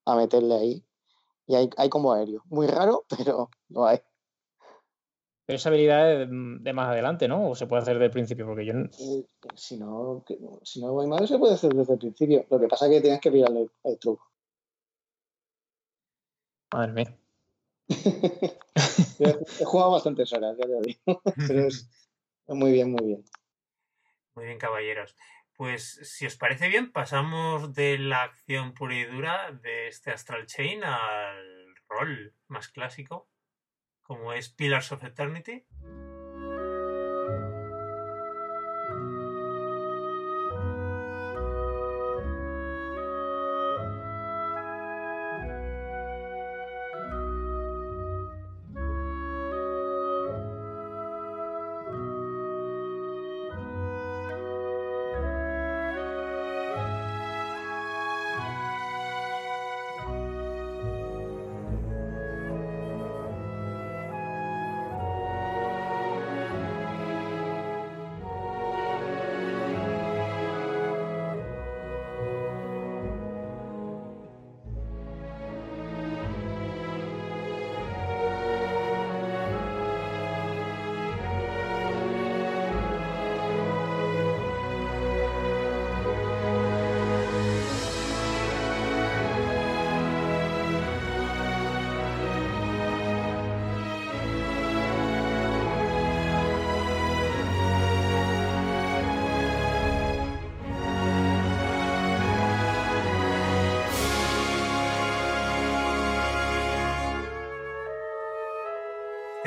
a meterle ahí. Y hay, hay como aéreo. Muy raro, pero lo hay. Pero esa habilidad es de más adelante, ¿no? ¿O se puede hacer desde el principio? Porque yo... Si no, si no voy mal, se puede hacer desde el principio. Lo que pasa es que tienes que pillarle el, el truco. Madre mía. He jugado bastantes horas, ya te digo. Pero es muy bien, muy bien. Muy bien, caballeros. Pues si os parece bien, pasamos de la acción pura y dura de este Astral Chain al rol más clásico, como es Pillars of Eternity.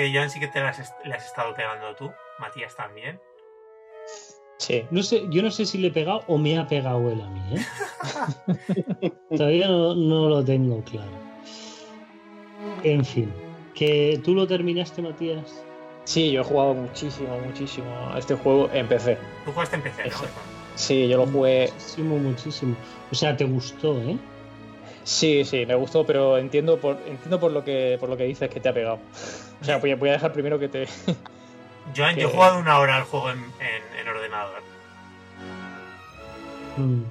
Que Joan sí que te las le has estado pegando tú, Matías también. Sí. No sé, yo no sé si le he pegado o me ha pegado él a mí, ¿eh? Todavía no, no lo tengo claro. En fin, que tú lo terminaste, Matías. Sí, yo he jugado muchísimo, muchísimo a este juego en PC. Tú jugaste en PC, ¿no? Sí, yo lo jugué. Muchísimo, muchísimo. O sea, te gustó, ¿eh? Sí, sí, me gustó, pero entiendo por, entiendo por lo que por lo que dices que te ha pegado. O sea, voy a, voy a dejar primero que te. Joan, yo he jugado una hora al juego en, en- en ordenador. Mm.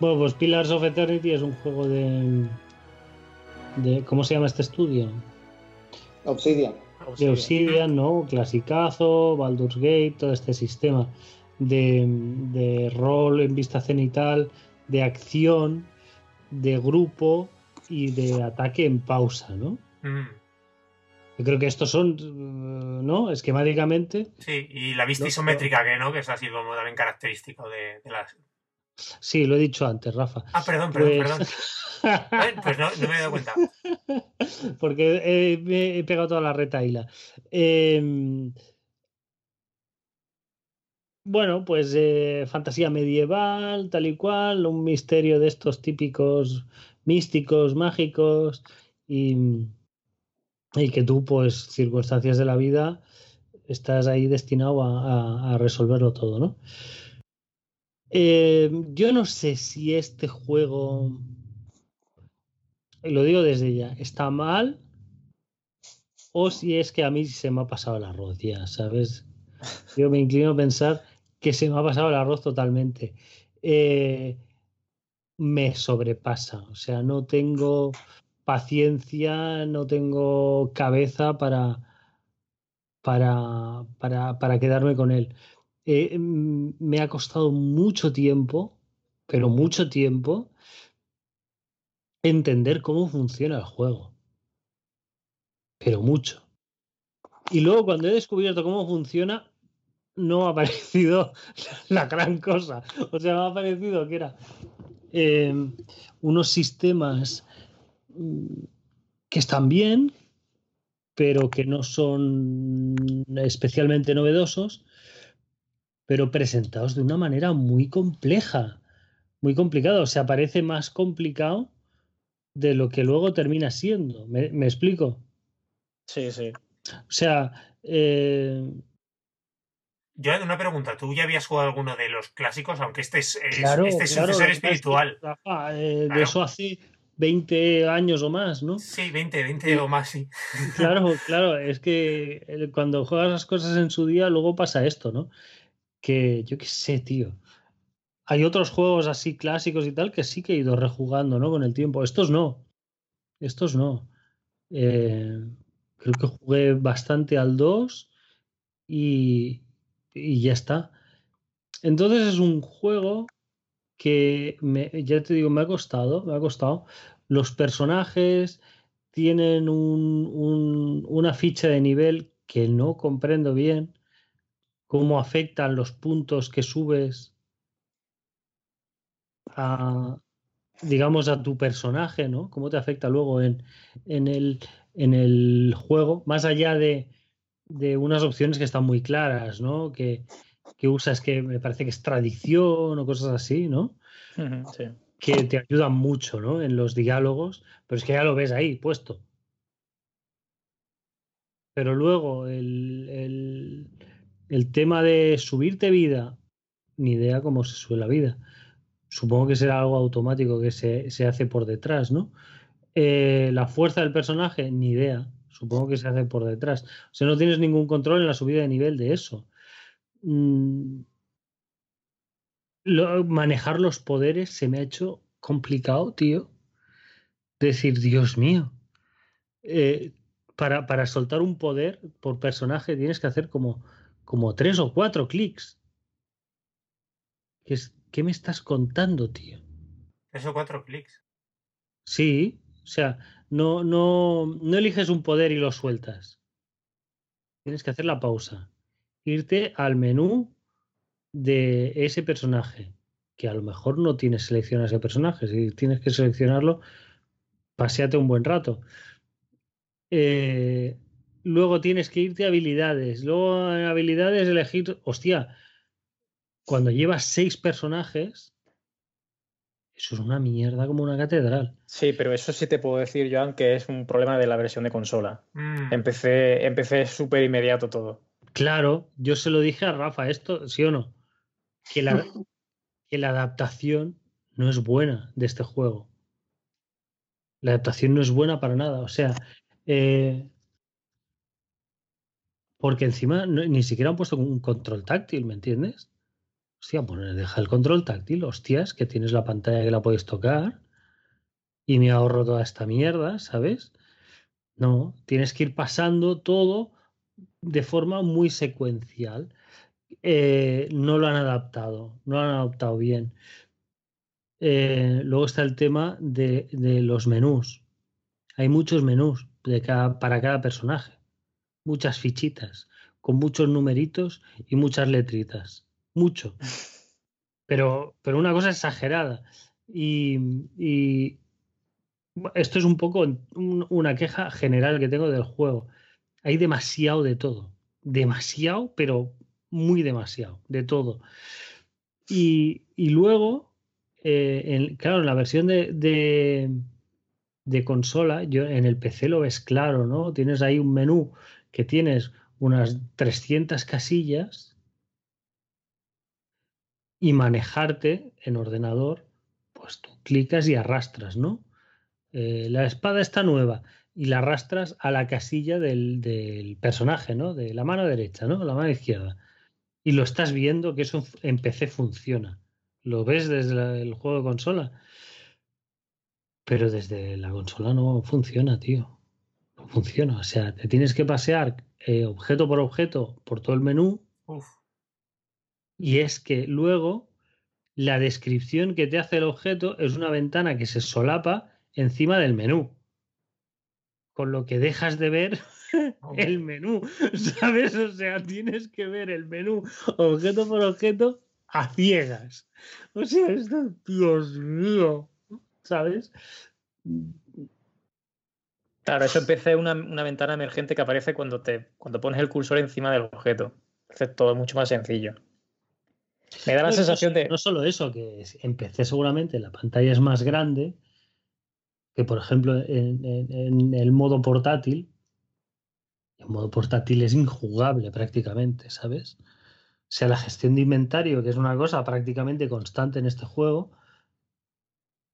Bueno, pues Pillars of Eternity es un juego de. de ¿Cómo se llama este estudio? Obsidian. de Obsidian, ¿no? Clasicazo, Baldur's Gate, todo este sistema de, de rol en vista cenital, de acción, de grupo y de ataque en pausa, ¿no? Mm, Yo creo que estos son, eh, ¿no? Esquemáticamente, Sí, y la vista No, isométrica que no, que es así como también característico de, de las. sí, lo he dicho antes, Rafa. Ah, perdón, perdón, Pues- perdón. Eh, Pues no, no me he dado cuenta. Porque eh, me he pegado toda la retaila. Eh, bueno, pues eh, fantasía medieval, tal y cual, un misterio de estos típicos místicos, mágicos, y, y que tú, pues, circunstancias de la vida, estás ahí destinado a, a- resolverlo todo, ¿no? Eh, yo no sé si este juego lo digo desde ya, está mal o si es que a mí se me ha pasado el arroz ya, ¿sabes? Yo me inclino a pensar que se me ha pasado el arroz totalmente. Eh, me sobrepasa, o sea, no tengo paciencia, no tengo cabeza para, para, para, para quedarme con él. Eh, mm, me ha costado mucho tiempo, pero mucho tiempo, entender cómo funciona el juego. Pero mucho. Y luego cuando he descubierto cómo funciona, no ha parecido la gran cosa. O sea, me ha parecido que era eh, unos sistemas que están bien, pero que no son especialmente novedosos, pero presentados de una manera muy compleja, muy complicada. O sea, parece más complicado de lo que luego termina siendo. ¿Me, me explico? Sí, sí. O sea, eh, Joan, una pregunta. ¿Tú ya habías jugado alguno de los clásicos? Aunque este es, es- claro, este es claro, espiritual. Rafa, eh, de Claro. eso hace 20 años o más, ¿no? Sí, 20, 20 o más, sí. Claro, claro, es que eh, cuando juegas las cosas en su día, luego pasa esto, ¿no? Que yo qué sé, tío. Hay otros juegos así clásicos y tal que sí que he ido rejugando, ¿no? Con el tiempo. Estos no. Estos no. Eh, creo que jugué bastante al 2 y, y ya está. Entonces es un juego que ya te digo, me ha costado, me ha costado. Los personajes tienen un- una ficha de nivel que no comprendo bien, cómo afectan los puntos que subes a, digamos, a tu personaje, ¿no? Cómo te afecta luego en, en el, en el juego, más allá de, de unas opciones que están muy claras, ¿no? Que, que usas que me parece que es tradición o cosas así, ¿no? Sí. que te ayudan mucho ¿no? en los diálogos, pero es que ya lo ves ahí puesto. Pero luego el, el- el tema de subirte vida, ni idea cómo se sube la vida. Supongo que será algo automático que se, se hace por detrás, ¿no? Eh, la fuerza del personaje, ni idea. Supongo que se hace por detrás. O sea, no tienes ningún control en la subida de nivel de eso. Mm, lo- manejar los poderes se me ha hecho complicado, tío. Decir, Dios mío. eh, para, para soltar un poder por personaje tienes que hacer como, como tres o cuatro clics. ¿Qué, es- ¿Qué me estás contando, tío? Tres o cuatro clics. Sí, o sea, no, no, no eliges un poder y lo sueltas. Tienes que hacer la pausa. Irte al menú de ese personaje, que a lo mejor no tienes selección a ese personaje. Si tienes que seleccionarlo, paseate un buen rato. Eh, luego tienes que irte a habilidades, luego en habilidades elegir, hostia, cuando llevas seis personajes, eso es una mierda como una catedral. Sí, pero eso sí te puedo decir, Joan, que es un problema de la versión de consola. Mm. Empecé, empecé súper inmediato todo. Claro, yo se lo dije a Rafa, esto, ¿sí o no? Que la, que la adaptación no es buena de este juego. La adaptación no es buena para nada. O sea, eh, porque encima no- ni siquiera han puesto un control táctil, ¿me entiendes? Hostia, pues deja el control táctil, hostias, que tienes la pantalla que la puedes tocar y me ahorro toda esta mierda, ¿sabes? No, tienes que ir pasando todo de forma muy secuencial. Eh, no lo han adaptado, no lo han adaptado bien. Eh, luego está el tema de, de los menús. Hay muchos menús de cada- para cada personaje, muchas fichitas, con muchos numeritos y muchas letritas. Mucho. Pero, pero una cosa exagerada. Y, y esto es un poco un- una queja general que tengo del juego. Hay demasiado de todo. Demasiado, pero muy demasiado. De todo. Y, luego, eh, en- claro, en la versión de consola, yo en el PC lo ves claro, ¿no? Tienes ahí un menú que tienes unas 300 casillas y manejarte en ordenador, pues tú clicas y arrastras, ¿no? Eh, la espada está nueva y la arrastras a la casilla del, del personaje, ¿no? De la mano derecha, ¿no? La mano izquierda. Y lo estás viendo que eso en PC funciona. Lo ves desde la- el juego de consola. Pero desde la consola no funciona, tío. No funciona. O sea, te tienes que pasear eh, objeto por objeto por todo el menú Uf. y es que luego la descripción que te hace el objeto es una ventana que se solapa encima del menú. Con lo que dejas de ver el menú, ¿sabes? O sea, tienes que ver el menú objeto por objeto a ciegas. O sea, esto, Dios mío, ¿sabes? Claro, eso empecé una, una ventana emergente que aparece cuando, te, cuando pones el cursor encima del objeto. Hace todo mucho más sencillo. Me da la No, sensación no, de. No solo eso, que empecé seguramente, la pantalla es más grande, que por ejemplo en, el modo portátil, el modo portátil es injugable prácticamente, ¿sabes? O sea, la gestión de inventario, que es una cosa prácticamente constante en este juego,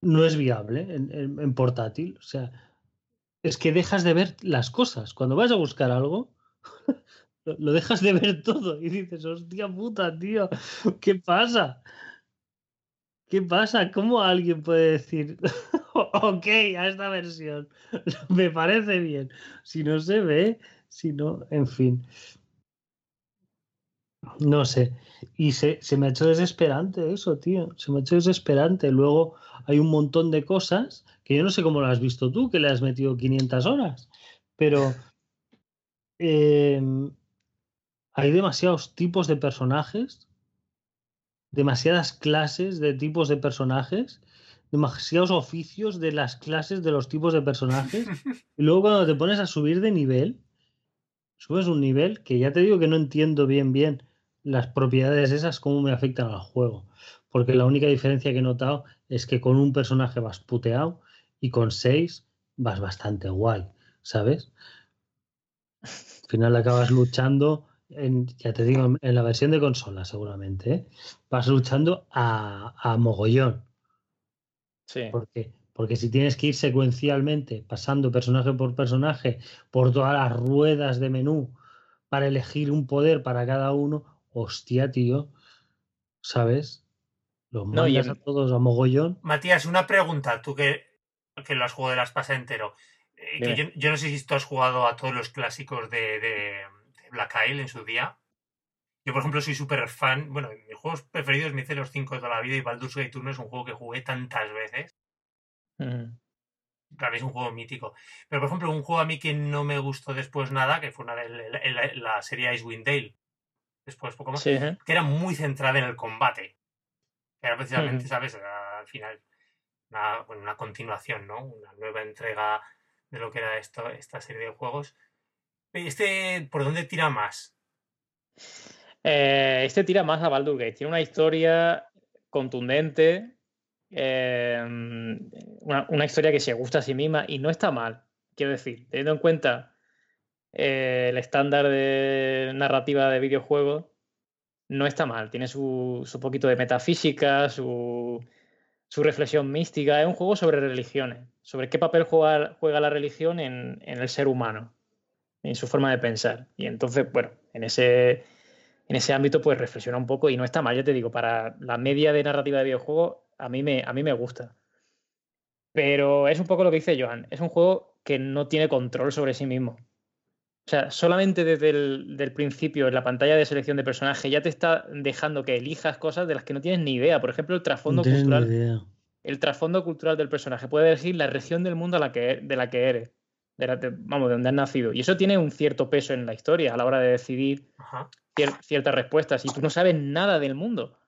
no es viable en portátil. O sea, es que dejas de ver las cosas. Cuando vas a buscar algo, lo, lo dejas de ver todo y dices, hostia puta, tío, ¿qué pasa? ¿Qué pasa? ¿Cómo alguien puede decir, ok, a esta versión me parece bien? Si no se ve, si no, en fin. No sé. Y se, se me ha hecho desesperante eso, tío. Se me ha hecho desesperante. Luego hay un montón de cosas que yo no sé cómo lo has visto tú, que le has metido 500 horas. Pero eh, hay demasiados tipos de personajes, demasiadas clases de tipos de personajes, demasiados oficios de las clases de los tipos de personajes. Y luego cuando te pones a subir de nivel, subes un nivel que ya te digo que no entiendo bien bien las propiedades esas, cómo me afectan al juego. Porque la única diferencia que he notado es que con un personaje vas puteado y con seis vas bastante guay, ¿sabes? Al final acabas luchando, en, ya te digo, en la versión de consola seguramente, ¿eh? vas luchando a, a mogollón. Sí. Porque, porque si tienes que ir secuencialmente, pasando personaje por personaje, por todas las ruedas de menú, para elegir un poder para cada uno, hostia, tío, ¿sabes? Los No, y mandas en- a todos a mogollón. Matías, una pregunta, tú que, que lo has jugado de las pasas entero. Eh, que yo, yo no sé si tú has jugado a todos los clásicos de- de Black Isle en su día. Yo, por ejemplo, soy súper fan. Bueno, mis juegos preferidos me hice los 5 de toda la vida y Baldur's Gate 1 es un juego que jugué tantas veces. Para mí es un juego mítico. Pero, por ejemplo, un juego a mí que no me gustó después nada, que fue una de la, la- la serie Icewind Dale. Después, poco más. Sí, ¿eh? Que era muy centrada en el combate. Era precisamente. ¿sabes? Era, al final, una, bueno, una continuación, ¿no? Una nueva entrega de lo que era esto, esta serie de juegos. ¿Este por dónde tira más? Eh, este tira más a Baldur Gate. Tiene una historia contundente, eh, una, historia que se gusta a sí misma y no está mal. Quiero decir, teniendo en cuenta eh, el estándar de narrativa de videojuegos, no está mal. Tiene su, poquito de metafísica, su, reflexión mística. Es un juego sobre religiones, sobre qué papel juega, la religión en, el ser humano, en su forma de pensar. Y entonces, bueno, en ese, en ese ámbito, pues reflexiona un poco y no está mal, ya te digo, para la media de narrativa de videojuegos, a mí me, a mí me gusta. Pero es un poco lo que dice Joan, es un juego que no tiene control sobre sí mismo. O sea, solamente desde el del principio, en la pantalla de selección de personaje, ya te está dejando que elijas cosas de las que no tienes ni idea. Por ejemplo, el trasfondo No cultural. El trasfondo cultural del personaje. Puede elegir la región del mundo a la que, de la que eres. De la- de- vamos, de donde has nacido. Y eso tiene un cierto peso en la historia a la hora de decidir cier- ciertas respuestas. Y tú no sabes nada del mundo.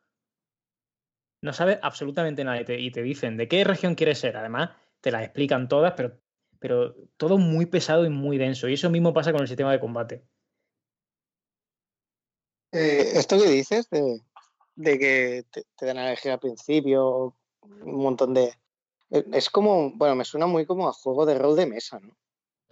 No sabes absolutamente nada. Y te, y te dicen de qué región quieres ser. Además, te las explican todas, pero, pero todo muy pesado y muy denso. Y eso mismo pasa con el sistema de combate. Eh, esto que dices de, de que te, te dan a elegir al principio un montón de... Es como, bueno, me suena muy como a juego de rol de mesa, ¿no?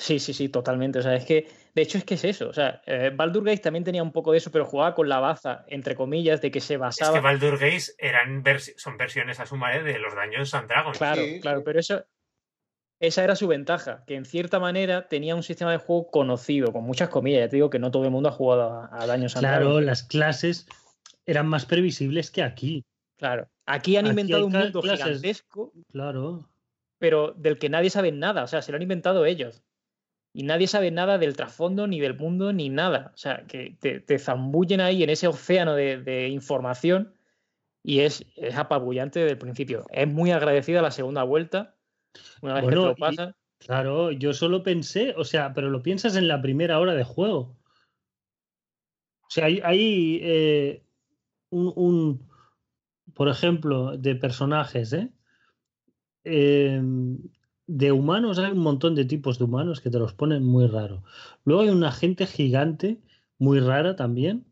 Sí, sí, sí, totalmente. O sea, es que, de hecho, es que es eso. O sea, eh, Baldur Gate también tenía un poco de eso, pero jugaba con la baza, entre comillas, de que se Es basaba. que Baldur Gates eran son versiones a su manera de los Dungeons and Dragons. Claro, Sí, claro, pero eso, esa era su ventaja, que en cierta manera tenía un sistema de juego conocido, con muchas comillas. Ya te digo que no todo el mundo ha jugado a, a Dungeons and Claro, Dragons. las clases eran más previsibles que aquí. Claro. Aquí han Aquí inventado un mundo clases. gigantesco, Claro. pero del que nadie sabe nada. O sea, se lo han inventado ellos. Y nadie sabe nada del trasfondo, ni del mundo, ni nada. O sea, que te, te zambullen ahí en ese océano de, de información y es, es apabullante desde el principio. Es muy agradecida la segunda vuelta. Una vez Bueno, que y- lo pasas. Claro, yo solo pensé, o sea, pero lo piensas en la primera hora de juego. O sea, hay, hay, eh, un, un- por ejemplo, de personajes, ¿eh? Em, de humanos hay un montón de tipos de humanos que te los ponen muy raro. Luego hay una gente gigante, muy rara también,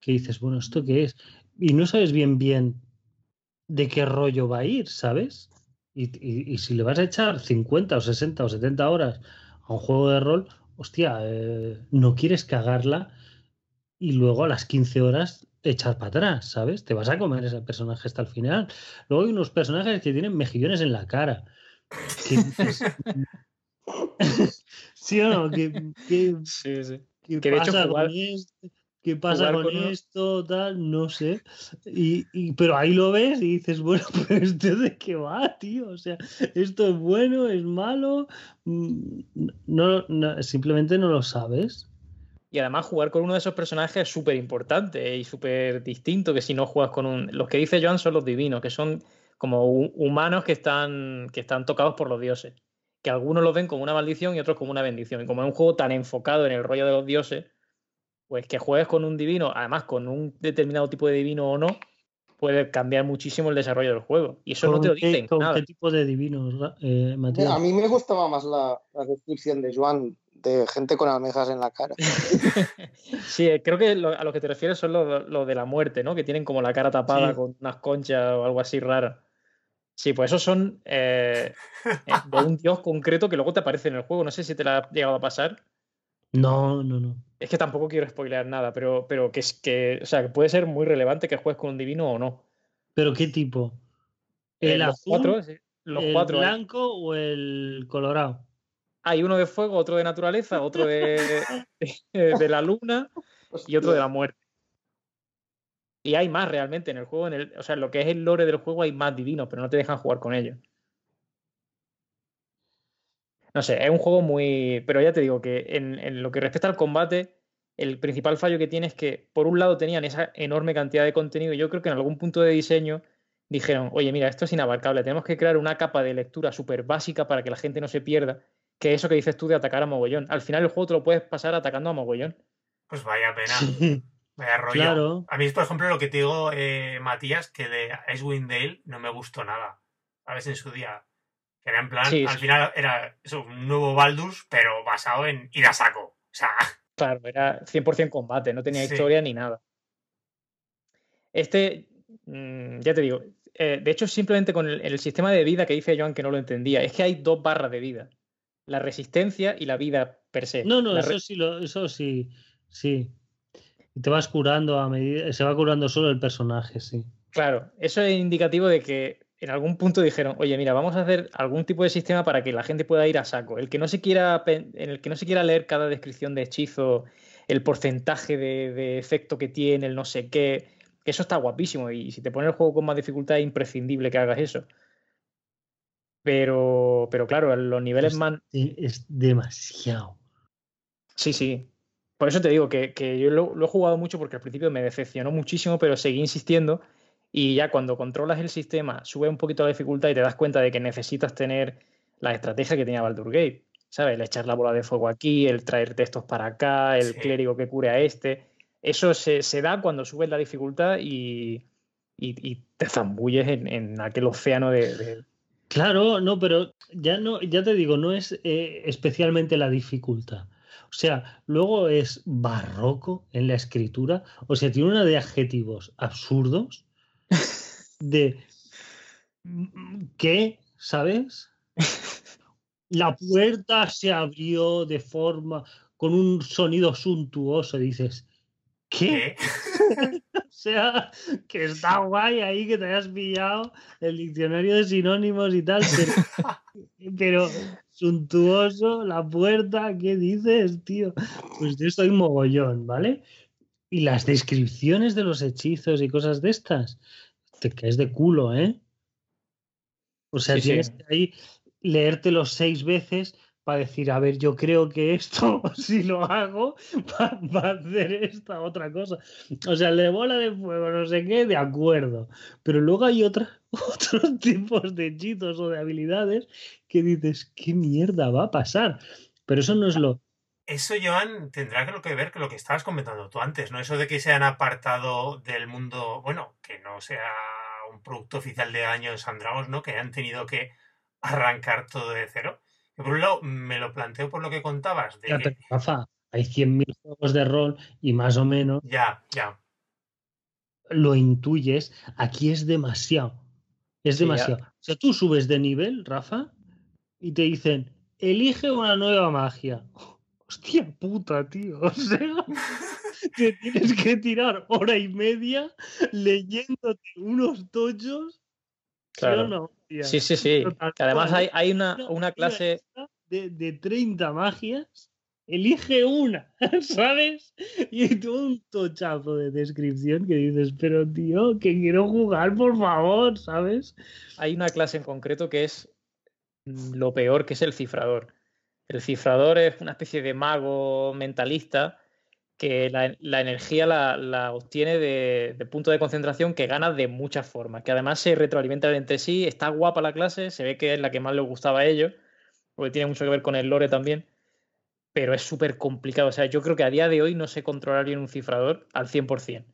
que dices, bueno, ¿esto qué es? Y no sabes bien bien de qué rollo va a ir, ¿sabes? Y, y- si le vas a echar 50 o 60 o 70 horas a un juego de rol, hostia, eh, no quieres cagarla y luego a las 15 horas echar para atrás, ¿sabes? Te vas a comer ese personaje hasta el final. Luego hay unos personajes que tienen mejillones en la cara. ¿Sí o no? ¿Qué, qué- Sí, sí. qué Que de hecho pasa jugar- con esto? ¿Qué pasa con, esto? Tal, no sé. Y, y- pero ahí lo ves y dices, bueno, pero esto de qué va, tío. O sea, esto es bueno, es malo. Mm, No, no, simplemente no lo sabes. Y además jugar con uno de esos personajes es súper importante y súper distinto que si no juegas con un... Los que dice Joan son los divinos, que son como hu- humanos que están, que están tocados por los dioses. Que algunos los ven como una maldición y otros como una bendición. Y como es un juego tan enfocado en el rollo de los dioses, pues que juegues con un divino, además con un determinado tipo de divino o no, puede cambiar muchísimo el desarrollo del juego. Y eso no ¿Con te lo qué- dicen con nada. qué tipo de divinos, eh, Matías? A mí me gustaba más la, la descripción de Joan de gente con almejas en la cara. Sí, eh, creo que lo- a lo que te refieres son los los de la muerte, ¿no? Que tienen como la cara tapada Sí. con unas conchas o algo así raro. Sí, pues esos son eh, eh, de un dios concreto que luego te aparece en el juego. No sé si te la ha llegado a pasar. No, no, no. Es que tampoco quiero spoilear nada, pero, pero que es que, o sea, que puede ser muy relevante que juegues con un divino o no. ¿Pero qué tipo? Eh, ¿El los azul, cuatro, sí, los el cuatro. hay. blanco o el colorado? Hay uno de fuego, otro de naturaleza, otro de, de, de la luna y otro de la muerte. Y hay más realmente en el juego, en el, o sea, en lo que es el lore del juego hay más divinos, pero no te dejan jugar con ellos. No sé, es un juego muy. Pero ya te digo que en, en lo que respecta al combate, el principal fallo que tiene es que, por un lado, tenían esa enorme cantidad de contenido y yo creo que en algún punto de diseño dijeron, oye, mira, esto es inabarcable, tenemos que crear una capa de lectura súper básica para que la gente no se pierda, que es eso que dices tú de atacar a mogollón. Al final el juego te lo puedes pasar atacando a mogollón. Pues vaya pena, vaya rollo. Claro. A mí, por ejemplo, lo que te digo, eh, Matías, que de Icewind Dale no me gustó nada. ¿Sabes? En su día. Que era en plan, Sí, al sí. final era eso, un nuevo Baldus, pero basado en ir a saco. sea. Claro, era 100% combate, no tenía historia ni nada. Este, mm, ya te digo, eh, de hecho, simplemente con el, sistema de vida que dice Joan que no lo entendía, es que hay dos barras de vida: la resistencia y la vida per se. No, no, eso sí, eso sí, sí. Y te vas curando a medida, se va curando solo el personaje, sí. Claro, eso es indicativo de que en algún punto dijeron, oye, mira, vamos a hacer algún tipo de sistema para que la gente pueda ir a saco. El que no se quiera, en el que no se quiera leer cada descripción de hechizo, el porcentaje de, efecto que tiene, el no sé qué, eso está guapísimo. Y si te pones el juego con más dificultad, es imprescindible que hagas eso. Pero, pero claro, los niveles más. Es demasiado. Sí, sí. Por eso te digo que, yo lo, he jugado mucho porque al principio me decepcionó muchísimo, pero seguí insistiendo y ya cuando controlas el sistema, sube un poquito la dificultad y te das cuenta de que necesitas tener la estrategia que tenía Baldur Gate. ¿Sabes? El echar la bola de fuego aquí, el traer textos para acá, el clérigo que cure a este. Eso se, da cuando subes la dificultad y, te zambulles en, aquel océano de, Claro, no, pero ya no, ya te digo, no es eh, especialmente la dificultad. O sea, luego es barroco en la escritura. O sea, tiene una de adjetivos absurdos de ¿qué? ¿Sabes? La puerta se abrió de forma con un sonido suntuoso. Dices, ¿qué? o sea, que está guay ahí que te hayas pillado el diccionario de sinónimos y tal, pero, suntuoso, la puerta, ¿qué dices, tío? Pues yo estoy mogollón, ¿vale? Y las descripciones de los hechizos y cosas de estas, te caes de culo, ¿eh? O sea, tienes que ahí leértelo seis veces para decir, a ver, yo creo que esto, si lo hago, va, a hacer esta otra cosa. O sea, le bola de fuego, no sé qué, de acuerdo. Pero luego hay otra, otros tipos de hechizos o de habilidades que dices, ¿qué mierda va a pasar? Pero eso no es lo, eso, Joan, tendrá que ver con lo que estabas comentando tú antes, ¿no? Eso de que se han apartado del mundo, bueno, que no sea un producto oficial de año de ¿no? Que han tenido que arrancar todo de cero. Que por un lado, me lo planteo por lo que contabas. De ya, pero, Rafa, hay 100.000 juegos de rol y más o menos. Ya, ya. Lo intuyes. Aquí es demasiado. Es demasiado. o sea, tú subes de nivel, Rafa, y te dicen, elige una nueva magia hostia puta, tío. O sea, que tienes que tirar hora y media leyéndote unos tochos. Claro. Sí, sí, sí. además hay, hay una, una clase. De, de 30 magias, elige una, ¿sabes? Y todo un tochazo de descripción que dices, pero tío, que quiero jugar, por favor, ¿sabes? Hay una clase en concreto que es lo peor, que es el cifrador. El cifrador es una especie de mago mentalista que la, energía la, obtiene de, punto de concentración que gana de muchas formas, que además se retroalimentan entre sí, está guapa la clase, se ve que es la que más le gustaba a ellos, porque tiene mucho que ver con el lore también, pero es súper complicado. O sea, yo creo que a día de hoy no sé controlar bien un cifrador al 100%.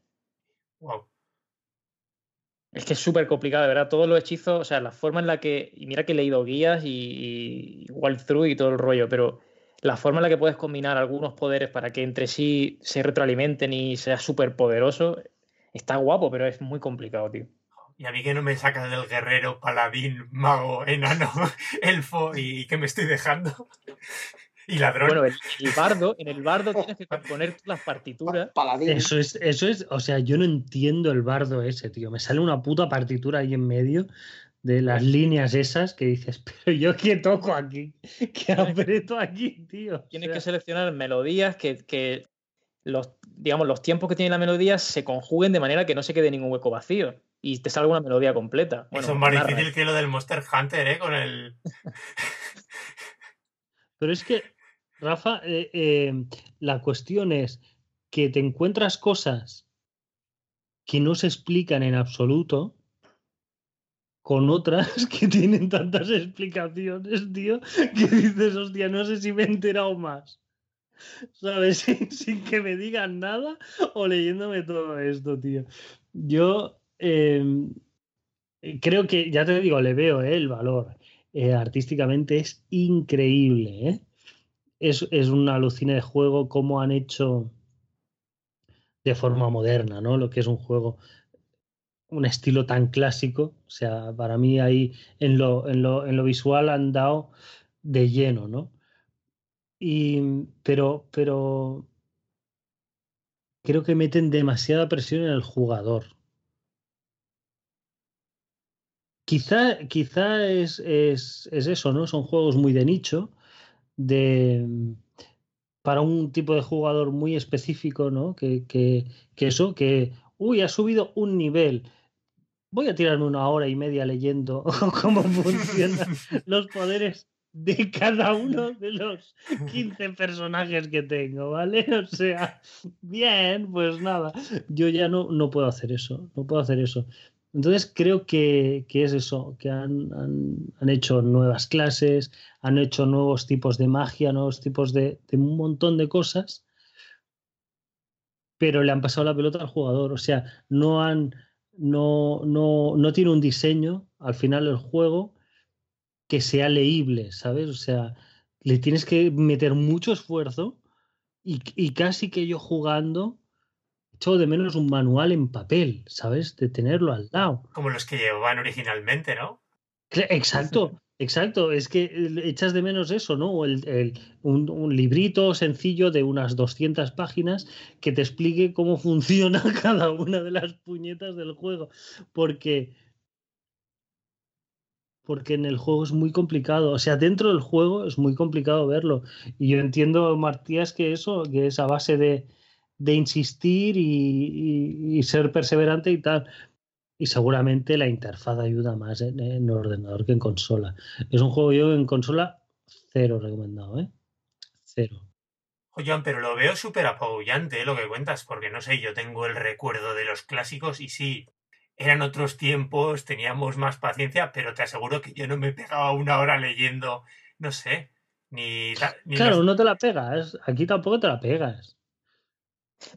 Wow. Es que es súper complicado, de verdad. Todos los hechizos, o sea, la forma en la que. Y mira que he leído guías y, y walkthrough y todo el rollo, pero la forma en la que puedes combinar algunos poderes para que entre sí se retroalimenten y sea súper poderoso está guapo, pero es muy complicado, tío. Y a mí que no me sacas del guerrero, paladín, mago, enano, elfo y que me estoy dejando. Y ladrón. Bueno, el, bardo, en el bardo tienes que poner las partituras. Eso es, eso es, o sea, yo no entiendo el bardo ese, tío. Me sale una puta partitura ahí en medio de las líneas esas que dices, pero yo qué toco aquí, qué aprieto aquí, tío. Tienes que seleccionar melodías que, los, digamos, los tiempos que tiene la melodía se conjuguen de manera que no se quede ningún hueco vacío y te salga una melodía completa. Eso es más difícil que lo del Monster Hunter, ¿eh? Con el. Pero es que, Rafa, eh, eh, la cuestión es que te encuentras cosas que no se explican en absoluto con otras que tienen tantas explicaciones, tío, que dices, hostia, no sé si me he enterado más. ¿Sabes? Sin, que me digan nada o leyéndome todo esto, tío. Yo em, creo que, ya te digo, le veo eh, el valor. Eh, artísticamente es increíble. ¿eh? es, es una alucina de juego cómo han hecho de forma moderna, ¿no? Lo que es un juego, un estilo tan clásico. O sea, para mí ahí en lo, en lo, en lo visual han dado de lleno, ¿no? Y, pero, pero creo que meten demasiada presión en el jugador. Quizá, quizá es, es, es, eso, ¿no? Son juegos muy de nicho, de, para un tipo de jugador muy específico, ¿no? Que, que, que eso, que, uy, ha subido un nivel. Voy a tirarme una hora y media leyendo cómo funcionan los poderes de cada uno de los 15 personajes que tengo, ¿vale? O sea, bien, pues nada, yo ya no, no puedo hacer eso, no puedo hacer eso. Entonces creo que, que es eso, que han, han, han, hecho nuevas clases, han hecho nuevos tipos de magia, nuevos tipos de, de, un montón de cosas, pero le han pasado la pelota al jugador, o sea, no han, no, no, no tiene un diseño al final del juego que sea leíble, ¿sabes? O sea, le tienes que meter mucho esfuerzo y, y casi que yo jugando echo de menos un manual en papel, ¿sabes? De tenerlo al lado. Como los que llevaban originalmente, ¿no? Exacto, exacto. Es que echas de menos eso, ¿no? El, el, un, un, librito sencillo de unas 200 páginas que te explique cómo funciona cada una de las puñetas del juego. Porque porque en el juego es muy complicado. O sea, dentro del juego es muy complicado verlo. Y yo entiendo, Martías, que eso, que es a base de, de insistir y, ser perseverante y tal. Y seguramente la interfaz ayuda más en, en, ordenador que en consola. Es un juego yo en consola cero recomendado, ¿eh? Cero. Oye, pero lo veo súper apabullante ¿eh? lo que cuentas, porque no sé, yo tengo el recuerdo de los clásicos y sí, eran otros tiempos, teníamos más paciencia, pero te aseguro que yo no me pegaba una hora leyendo, no sé, ni... ni claro, los... no te la pegas, aquí tampoco te la pegas.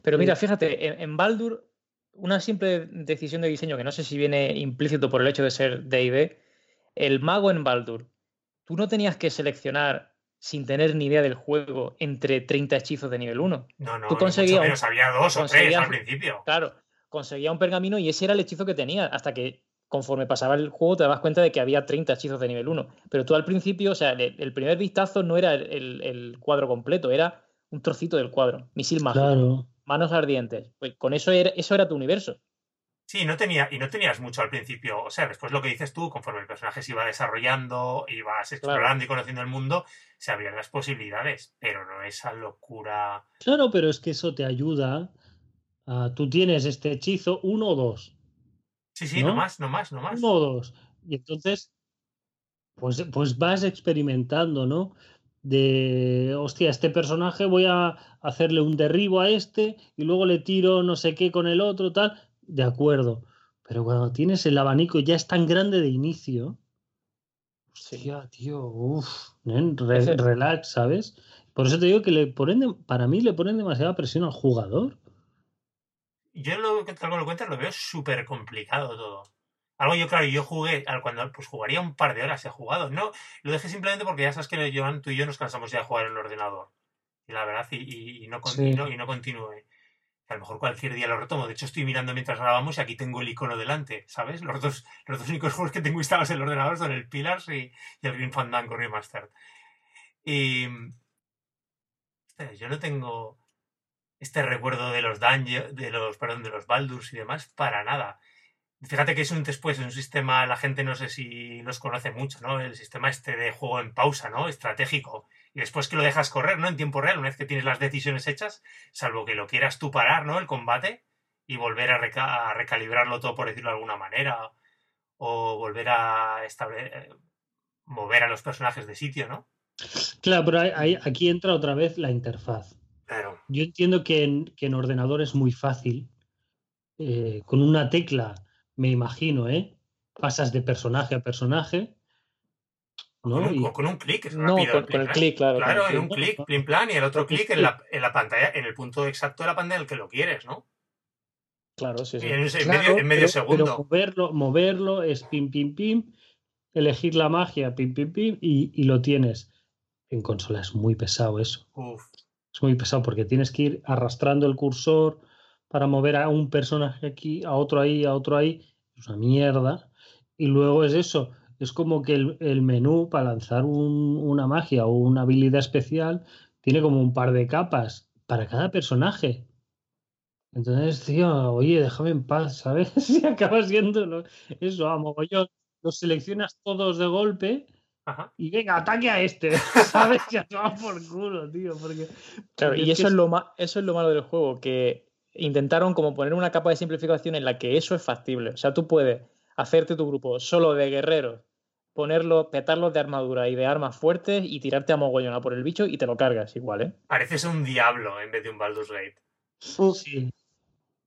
Pero mira, fíjate, en, en Baldur, una simple decisión de diseño que no sé si viene implícito por el hecho de ser D&D, el mago en Baldur, tú no tenías que seleccionar sin tener ni idea del juego entre 30 hechizos de nivel 1. No, no, tú conseguías, menos, había dos o tres al principio. Claro, conseguía un pergamino y ese era el hechizo que tenía, hasta que conforme pasaba el juego te dabas cuenta de que había 30 hechizos de nivel 1. Pero tú al principio, o sea, el, el primer vistazo no era el, el, cuadro completo, era un trocito del cuadro. Misil mágico, claro. Manos ardientes. Pues con eso era, eso era tu universo. Sí, no tenía, y no tenías mucho al principio. O sea, después lo que dices tú, conforme el personaje se iba desarrollando, ibas explorando claro. y conociendo el mundo, se abrían las posibilidades, pero no esa locura. Claro, pero es que eso te ayuda tú tienes este hechizo, uno o dos. Sí, sí, ¿no? no más, no más, no más. Uno o dos. Y entonces, pues, pues vas experimentando, ¿no? De, hostia, este personaje voy a hacerle un derribo a este y luego le tiro no sé qué con el otro, tal. De acuerdo. Pero cuando tienes el abanico ya es tan grande de inicio. Hostia, tío, uff, re, relax, ¿sabes? Por eso te digo que le ponen, para mí le ponen demasiada presión al jugador yo lo que tal lo cuentas lo veo súper complicado todo. Algo yo, claro, yo jugué, cuando pues jugaría un par de horas he jugado. No, lo dejé simplemente porque ya sabes que Joan, tú y yo nos cansamos ya de jugar en el ordenador. Y la verdad, y, y, y no, sí. no, y no continúe. A lo mejor cualquier día lo retomo. De hecho, estoy mirando mientras grabamos y aquí tengo el icono delante, ¿sabes? Los dos, los dos únicos juegos que tengo instalados en el ordenador son el Pillars y, el Green Fandango Remastered. Y... Yo no tengo este recuerdo de los dungeons, de los, perdón, de los Baldurs y demás, para nada. Fíjate que es un después, un sistema, la gente no sé si los conoce mucho, ¿no? El sistema este de juego en pausa, ¿no? Estratégico. Y después que lo dejas correr, ¿no? En tiempo real, una vez que tienes las decisiones hechas, salvo que lo quieras tú parar, ¿no? El combate y volver a, reca a recalibrarlo todo, por decirlo de alguna manera, o volver a mover a los personajes de sitio, ¿no? Claro, pero hay, hay, aquí entra otra vez la interfaz. Claro. Yo entiendo que en, que en ordenador es muy fácil. Eh, con una tecla, me imagino, ¿eh? Pasas de personaje a personaje. ¿no? Con un, y... con un clic, es no, con, con el clic, claro. Claro, en un clic, plin plan, y el otro clic en la, en la pantalla, en el punto exacto de la pantalla en el que lo quieres, ¿no? Claro, sí, sí. En, en Claro, medio, en medio pero, segundo. pero moverlo, moverlo es pim, pim, pim, elegir la magia, pim, pim, pim, y, y lo tienes. en consola es muy pesado eso. Uf. Es muy pesado porque tienes que ir arrastrando el cursor para mover a un personaje aquí, a otro ahí, a otro ahí. Es una mierda. Y luego es eso. Es como que el, el menú para lanzar un- una magia o una habilidad especial tiene como un par de capas para cada personaje. Entonces, tío, oye, déjame en paz, ¿sabes? Si acabas siendo lo- eso, a mogollón. Los seleccionas todos de golpe Ajá. y venga, ataque a este, ¿sabes? Ya te va por culo, tío, porque... Claro, porque y que eso es, lo ma- eso es lo malo del juego, que intentaron como poner una capa de simplificación en la que eso es factible. O sea, tú puedes hacerte tu grupo solo de guerreros, ponerlo, petarlos de armadura y de armas fuertes y tirarte a mogollón a por el bicho y te lo cargas igual, ¿eh? Pareces un diablo en vez de un Baldur's Gate. Sí, sí, sí,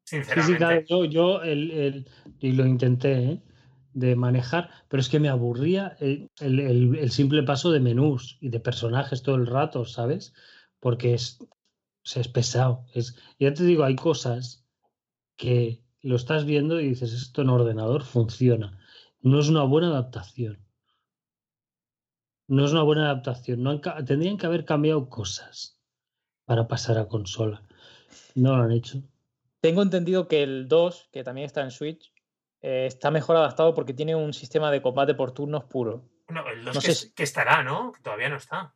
Sinceramente. claro, yo, yo el, el- y lo intenté ¿eh? de manejar, pero es que me aburría el- el- el simple paso de menús y de personajes todo el rato, ¿sabes? Porque es, o sea, es pesado. Es, ya te digo, hay cosas que lo estás viendo y dices, esto en ordenador funciona. No es una buena adaptación. No es una buena adaptación. No han tendrían que haber cambiado cosas para pasar a consola. No lo han hecho. Tengo entendido que el 2, que también está en Switch, eh, está mejor adaptado porque tiene un sistema de combate por turnos puro. No, el 2 No que, sé es- si- que estará, ¿no? Que todavía no está.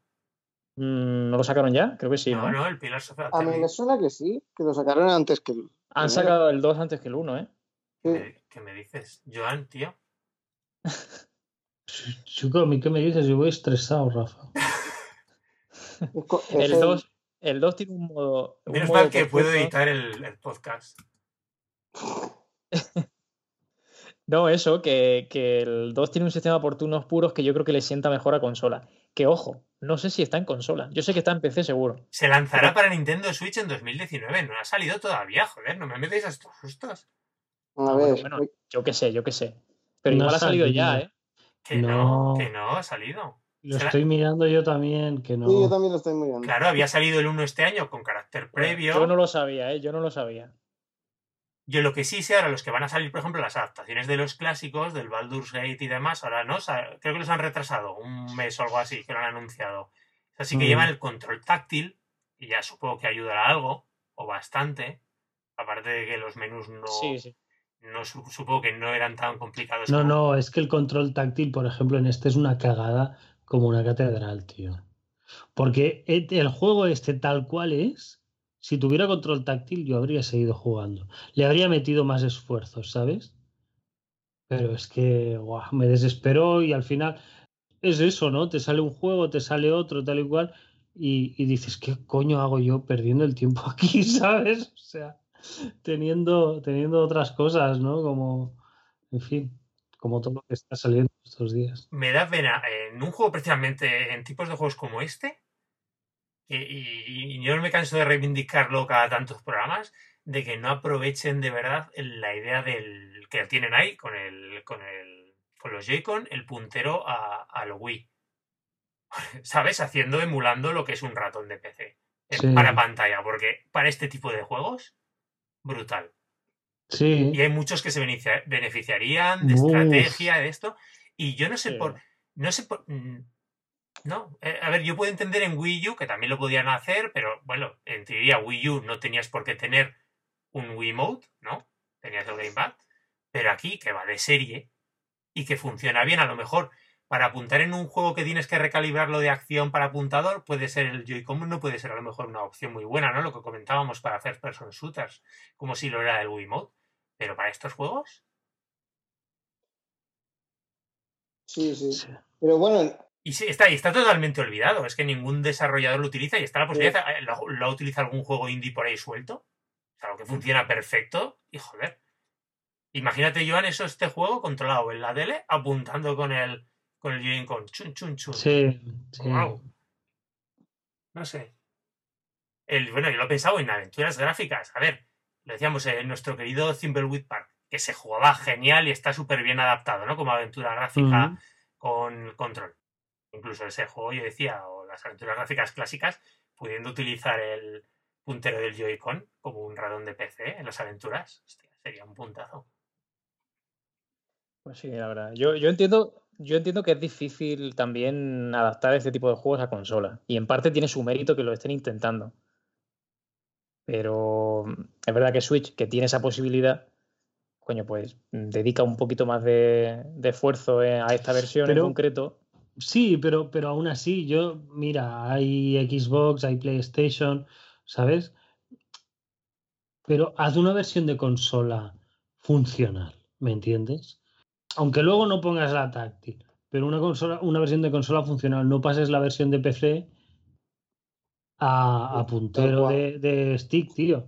Mm, ¿No lo sacaron ya? Creo que sí, ¿no? no, no, el Pillars of A mí me suena que sí, que lo sacaron antes que el. Han sacado el 2 antes que el 1, ¿eh? ¿Qué me- ¿Qué me dices? Joan, tío. Chico, ¿a mí qué me dices? Yo voy estresado, Rafa. El 2, el 2 tiene un modo. un Menos modo mal que puedo editar el, el podcast. No, eso, que, que el 2 tiene un sistema por turnos puros que yo creo que le sienta mejor a consola. Que ojo, no sé si está en consola. Yo sé que está en PC seguro. Se lanzará para Nintendo Switch en 2019. No ha salido todavía, joder. No me metéis a estos sustos. A ver, bueno, Yo qué sé, yo qué sé. Pero No igual ha salido ya. ¿eh? Que no, No. que no ha salido. Lo Será- estoy mirando yo también, que no. sí, yo también lo estoy mirando. Claro, había salido el 1 este año con carácter previo. Yo no lo sabía, ¿eh? Yo no lo sabía. Yo lo que sí sé ahora, los que van a salir, por ejemplo, las adaptaciones de los clásicos, del Baldur's Gate y demás, ahora no, creo que los han retrasado un mes o algo así, que lo han anunciado. Así que Mm. llevan el control táctil, y ya supongo que ayudará algo, o bastante, aparte de que los menús no, Sí, sí. no su- supongo que no eran tan complicados. No, como- no, es que el control táctil, por ejemplo, en este es una cagada como una catedral, tío. Porque el el juego este tal cual es, si tuviera control táctil yo habría seguido jugando. Le habría metido más esfuerzos, ¿sabes? Pero es que guau, me desesperó y al final es eso, ¿no? Te sale un juego, te sale otro, tal y cual, y, y dices, ¿qué coño hago yo perdiendo el tiempo aquí, ¿sabes? O sea, teniendo, teniendo otras cosas, ¿no? Como, en fin, como todo lo que está saliendo estos días. me da pena en un juego precisamente en tipos de juegos como este y, y yo no me canso de reivindicarlo cada tantos programas de que no aprovechen de verdad la idea del que tienen ahí con el con el con los Joy-Con el puntero a, al Wii sabes haciendo emulando lo que es un ratón de PC en- Sí. para pantalla porque para este tipo de juegos brutal Sí, y hay muchos que se beneficia- beneficiarían de Uf. estrategia de esto y yo no sé Sí. por no sé por mm, no eh, a ver yo puedo entender en Wii U que también lo podían hacer pero bueno en teoría Wii U no tenías por qué tener un Wii Mode no tenías el Gamepad pero aquí que va de serie y que funciona bien a lo mejor para apuntar en un juego que tienes que recalibrarlo de acción para apuntador, puede ser el Joy-Con, no puede ser a lo mejor una opción muy buena, ¿no? Lo que comentábamos para hacer person shooters, como si lo era el Wii Mode. Pero para estos juegos, Sí, sí. sí. Pero bueno, y sí, está, está totalmente olvidado. Es que ningún desarrollador lo utiliza y está la posibilidad. eh, ¿Lo, lo utiliza algún juego indie por ahí suelto? O sea, lo que funciona perfecto. Y joder. Imagínate, Joan, eso este juego controlado en la tele, apuntando con el con el Joy-Con. Chun, chun, chun. Sí, sí. Guau. No sé. El, bueno, yo lo he pensado en aventuras gráficas. A ver, lo decíamos en nuestro querido Thimbleweed Park, que se jugaba genial y está súper bien adaptado, ¿no? Como aventura gráfica con control. Incluso ese juego, yo decía, o las aventuras gráficas clásicas, pudiendo utilizar el puntero del Joy-Con como un radón de PC en las aventuras, hostia, sería un puntazo. Pues sí, la verdad. Yo, yo entiendo, yo entiendo que es difícil también adaptar este tipo de juegos a consola. Y en parte tiene su mérito que lo estén intentando. Pero es verdad que Switch, que tiene esa posibilidad, coño, pues dedica un poquito más de, esfuerzo a esta versión en concreto. Sí, pero, pero aún así, yo, mira, hay Xbox, hay PlayStation, ¿sabes? Pero haz una versión de consola funcional, ¿me entiendes? Aunque luego no pongas la táctil, pero una consola, una versión de consola funcional, no pases la versión de PC a, puntero de, de, stick, tío.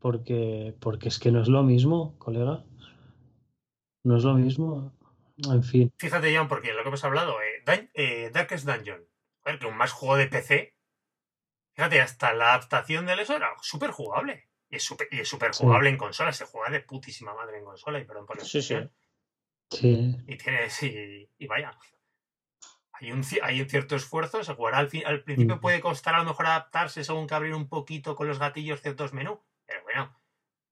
Porque, porque es que no es lo mismo, colega. No es lo mismo. En fin. Fíjate, John, porque lo que hemos hablado, eh, eh, Darkest Dungeon, que un más juego de PC. Fíjate, hasta la adaptación del eso era súper jugable. Y es súper y es super jugable en consola. Se juega de putísima madre en consola. Y perdón por la sí, sí. sí. Y tienes. Y, y vaya. Hay un, hay un, cierto esfuerzo. Se jugará al, al principio, puede costar a lo mejor adaptarse según que abrir un poquito con los gatillos ciertos menús. Pero bueno,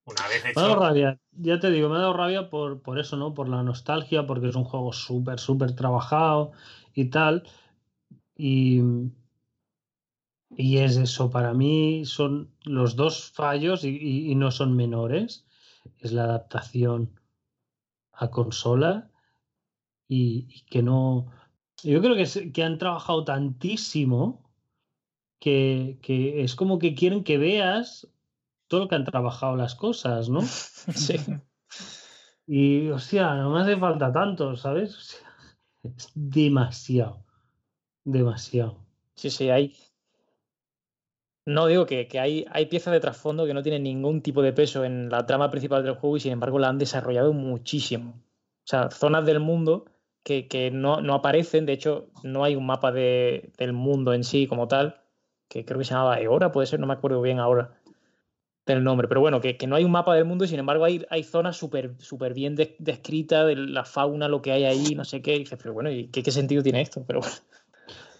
una vez hecho... Me ha dado rabia, ya te digo, me ha dado rabia por, por eso, ¿no? Por la nostalgia, porque es un juego súper, súper trabajado y tal. Y, y es eso, para mí son los dos fallos y, no son menores. Es la adaptación a consola y, que no... Yo creo que, que han trabajado tantísimo que, que, es como que quieren que veas todo lo que han trabajado las cosas, ¿no? Sí. Y, hostia, no me hace falta tanto, ¿sabes? Es demasiado. Demasiado. Sí, sí, hay. No digo que, hay, hay piezas de trasfondo que no tienen ningún tipo de peso en la trama principal del juego y sin embargo la han desarrollado muchísimo. O sea, zonas del mundo que, no, aparecen, de hecho, no hay un mapa de, del mundo en sí como tal, que creo que se llamaba Eora, puede ser, no me acuerdo bien ahora del nombre, pero bueno, que, no hay un mapa del mundo y sin embargo hay, hay zonas súper super bien descritas de la fauna, lo que hay ahí, no sé qué. Y dices, pero bueno, ¿y qué, sentido tiene esto? Pero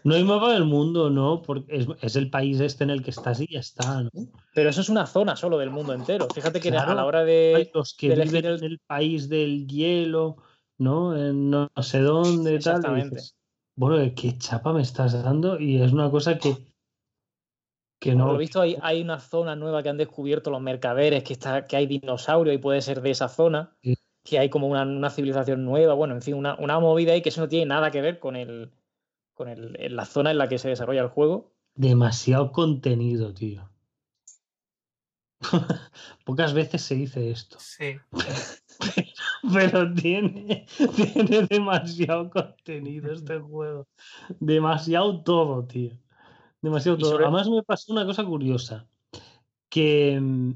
No hay mapa del mundo, ¿no? Porque es, el país este en el que estás y ya está, ¿no? Pero eso es una zona solo del mundo entero. Fíjate que a la hora de. Hay los que viven en el país del hielo, ¿no? En no sé dónde, Exactamente. tal. bueno, ¿qué chapa me estás dando? Y es una cosa que que no... Por lo visto hay, hay, una zona nueva que han descubierto los mercaderes, que, está, que hay dinosaurios y puede ser de esa zona, que hay como una, civilización nueva, bueno, en fin, una, movida ahí que eso no tiene nada que ver con, el, con el, la zona en la que se desarrolla el juego. Demasiado contenido, tío. Pocas veces se dice esto. Sí. Pero, tiene, tiene demasiado contenido este juego. Demasiado todo, tío. Demasiado todo. Además me pasó una cosa curiosa. Que mm,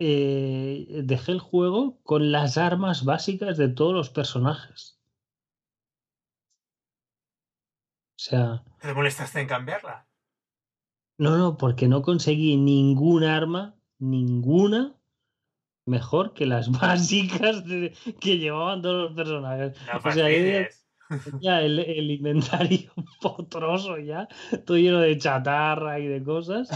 eh, dejé el juego con las armas básicas de todos los personajes. O sea. ¿Te molestaste en cambiarla? No, no, porque no conseguí ningún arma, ninguna, mejor que las básicas que llevaban todos los personajes. o sea, el, el, inventario potroso ya, todo lleno de chatarra y de cosas.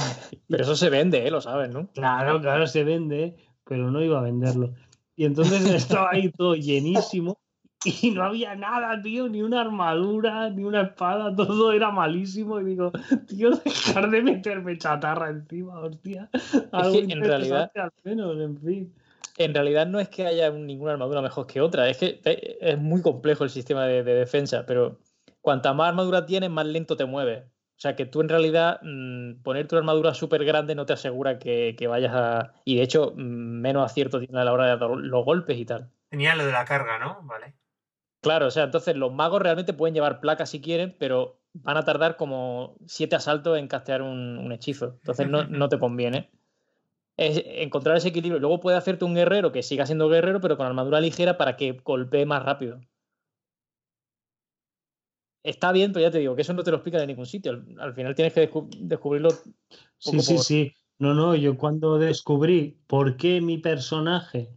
Pero eso se vende, ¿eh? lo sabes, ¿no? Claro, claro, se vende, pero no iba a venderlo. Y entonces estaba ahí todo llenísimo y no había nada, tío, ni una armadura, ni una espada, todo era malísimo. Y digo, tío, dejar de meterme chatarra encima, hostia. Algo en realidad, al menos, en fin en realidad no es que haya ninguna armadura mejor que otra, es que es muy complejo el sistema de, defensa, pero cuanta más armadura tienes, más lento te mueves. O sea que tú en realidad mm, poner tu armadura súper grande no te asegura que, vayas a... Y de hecho, mm, menos acierto tiene a la hora de dar los golpes y tal. Tenía lo de la carga, ¿no? Vale. Claro, o sea, entonces los magos realmente pueden llevar placas si quieren, pero van a tardar como siete asaltos en castear un, hechizo. Entonces no, no te conviene es encontrar ese equilibrio. Luego puede hacerte un guerrero que siga siendo guerrero, pero con armadura ligera para que golpee más rápido. Está bien, pero ya te digo que eso no te lo explica de ningún sitio. Al, final tienes que descubrirlo. Sí, sí, sí. No, no, yo cuando descubrí por qué mi personaje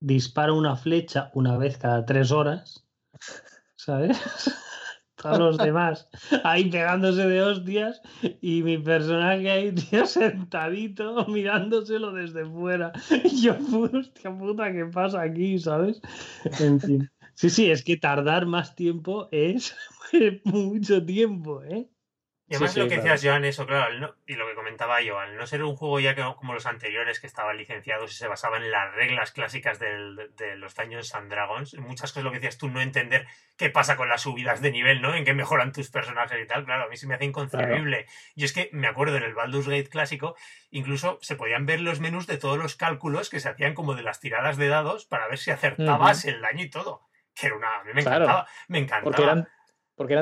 dispara una flecha una vez cada tres horas, ¿sabes? a los demás ahí pegándose de hostias y mi personaje ahí, tío, sentadito mirándoselo desde fuera. Y yo, hostia puta, ¿qué pasa aquí? ¿Sabes? En fin. Sí, sí, es que tardar más tiempo es mucho tiempo, ¿eh? Y además lo que decías, Joan, eso, claro, y lo que comentaba yo, al no ser un juego ya como los anteriores que estaban licenciados y se basaban en las reglas clásicas del, de los Dungeons and Dragons, muchas cosas lo que decías tú, no entender qué pasa con las subidas de nivel, ¿no? En qué mejoran tus personajes y tal, claro, a mí se me hace inconcebible. Y es que me acuerdo en el Baldur's Gate clásico, incluso se podían ver los menús de todos los cálculos que se hacían como de las tiradas de dados para ver si acertabas el daño y todo. Que era una. A mí me encantaba. Me encantaba. Porque eran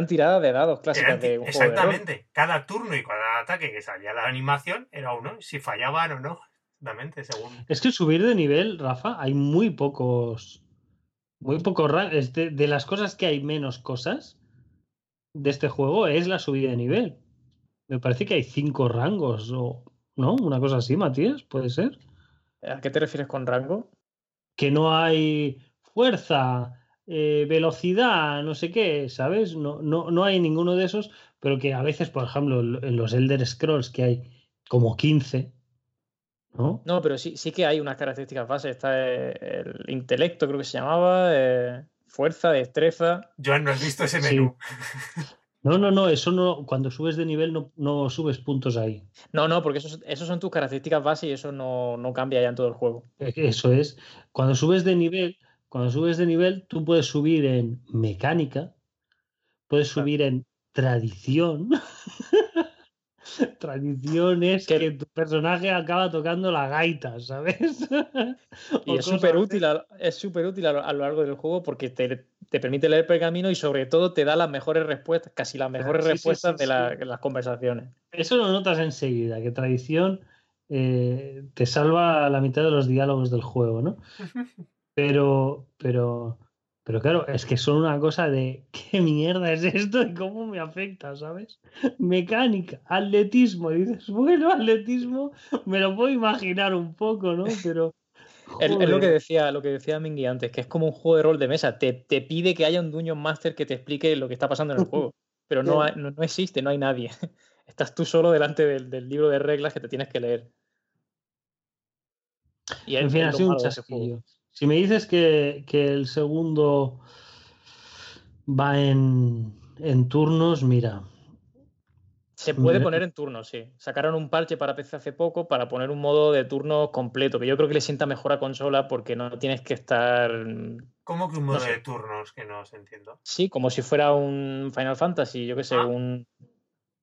tiradas de dados clásicas de un Exactamente. cada turno y cada ataque que salía la animación era uno. Si fallaban o no, exactamente, según. Es que subir de nivel, Rafa, hay muy pocos. Muy pocos rangos. De, de las cosas que hay menos cosas de este juego es la subida de nivel. Me parece que hay cinco rangos o. ¿No? Una cosa así, Matías, ¿puede ser? ¿A qué te refieres con rango? Que no hay fuerza, eh, velocidad, no sé qué, ¿sabes? No, no, no hay ninguno de esos, pero que a veces, por ejemplo, en los Elder Scrolls, que hay como 15, ¿no? No, pero sí, sí que hay unas características bases. Está eh, el, intelecto, creo que se llamaba, eh, fuerza, destreza. Joan, ¿no has visto ese menú? No, no, no, eso no, cuando subes de nivel no, no subes puntos ahí. No, no, porque esos, esos son tus características bases y eso no, no cambia ya en todo el juego. Eso es. Cuando subes de nivel, cuando subes de nivel, tú puedes subir en mecánica, puedes subir en tradición. tradición es que tu personaje acaba tocando la gaita, ¿sabes? y es súper útil, a, es súper útil a, lo largo del juego porque te, permite leer pergamino y sobre todo te da las mejores respuestas, casi las mejores respuestas de, las conversaciones. Eso lo notas enseguida, que tradición eh, te salva la mitad de los diálogos del juego, ¿no? Pero, pero, pero claro, es que son una cosa de qué mierda es esto y cómo me afecta, ¿sabes? Mecánica, atletismo. Y dices, bueno, atletismo, me lo puedo imaginar un poco, ¿no? Pero. Es, lo que decía, lo que decía Mingy antes, que es como un juego de rol de mesa. Te, te pide que haya un Dungeon Master que te explique lo que está pasando en el juego. Pero no, no, no, existe, no hay nadie. Estás tú solo delante del, del, libro de reglas que te tienes que leer. Y en fin, ha sido un chasquillo. Si me dices que, el segundo va en, turnos, mira. Se puede poner en turnos, sí. Sacaron un parche para PC hace poco para poner un modo de turno completo, que yo creo que le sienta mejor a consola porque no tienes que estar. ¿Cómo que un modo de turnos? Que no se entiendo. Sí, como si fuera un Final Fantasy, yo qué sé, ah. un.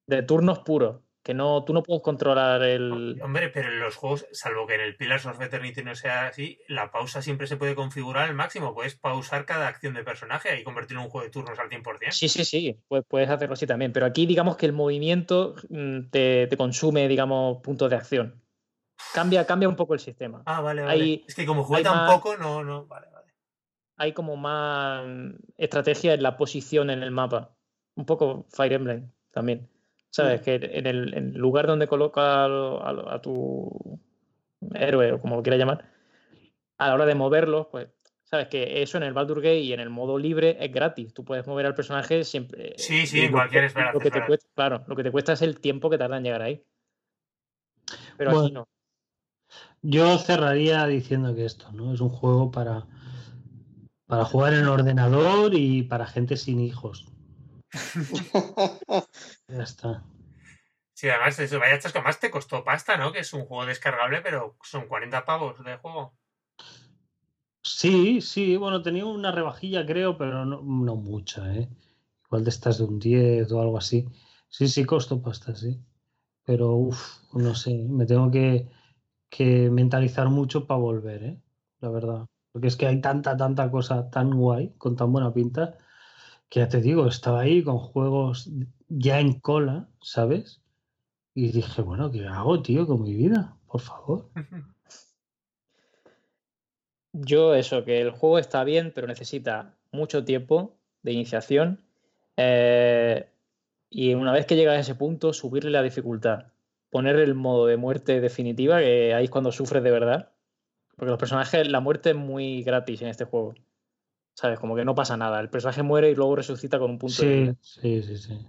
de turnos puros que no, tú no puedes controlar el. Hombre, pero en los juegos, salvo que en el Pillars of Eternity no sea así, la pausa siempre se puede configurar al máximo. Puedes pausar cada acción de personaje y convertirlo en un juego de turnos al 100%. Sí, sí, sí, puedes hacerlo así también. Pero aquí, digamos que el movimiento mm, te, consume, digamos, puntos de acción. Cambia, cambia un poco el sistema. Ah, vale, vale. es que como juega tan poco, no, no. Vale, vale. Hay como más estrategia en la posición en el mapa. Un poco Fire Emblem también. ¿Sabes? Que en el, lugar donde coloca a, tu héroe o como lo quieras llamar, a la hora de moverlo, pues sabes que eso en el Baldur Gate y en el modo libre es gratis. Tú puedes mover al personaje siempre. Sí, sí, en cualquier espera. Lo que te cuesta, claro, lo que te cuesta es el tiempo que tarda en llegar ahí. Pero aquí no. Yo cerraría diciendo que esto, ¿no? Es un juego para, para jugar en ordenador y para gente sin hijos. ya está. Sí, además, eso, vaya chasco, más te costó pasta, ¿no? Que es un juego descargable, pero son 40 pavos de juego. Sí, sí, bueno, tenía una rebajilla, creo, pero no, no mucha, ¿eh? Igual de estas de un 10 o algo así. Sí, sí, costó pasta, sí. Pero, uff, no sé, me tengo que, que mentalizar mucho para volver, ¿eh? La verdad. Porque es que hay tanta, tanta cosa tan guay, con tan buena pinta, que ya te digo, estaba ahí con juegos ya en cola, ¿sabes? Y dije, bueno, ¿qué hago, tío, con mi vida? Por favor. Yo eso, que el juego está bien, pero necesita mucho tiempo de iniciación. Eh, y una vez que llegas a ese punto, subirle la dificultad. Poner el modo de muerte definitiva, que ahí es cuando sufres de verdad. Porque los personajes, la muerte es muy gratis en este juego. ¿Sabes? Como que no pasa nada. El personaje muere y luego resucita con un punto de vida. Sí, sí, sí.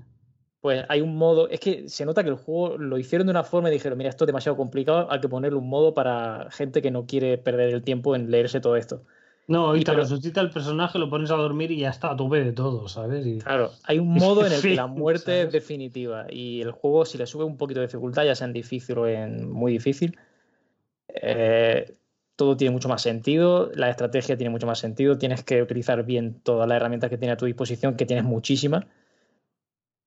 Pues hay un modo. Es que se nota que el juego lo hicieron de una forma y dijeron: Mira, esto es demasiado complicado, hay que ponerle un modo para gente que no quiere perder el tiempo en leerse todo esto. No, y te pero- resucita el personaje, lo pones a dormir y ya está a tope de todo, ¿sabes? Y- Claro, hay un modo en el que la muerte es definitiva y el juego, si le sube un poquito de dificultad, ya sea en difícil o en muy difícil, eh, todo tiene mucho más sentido, la estrategia tiene mucho más sentido, tienes que utilizar bien todas las herramientas que tiene a tu disposición, que tienes muchísimas,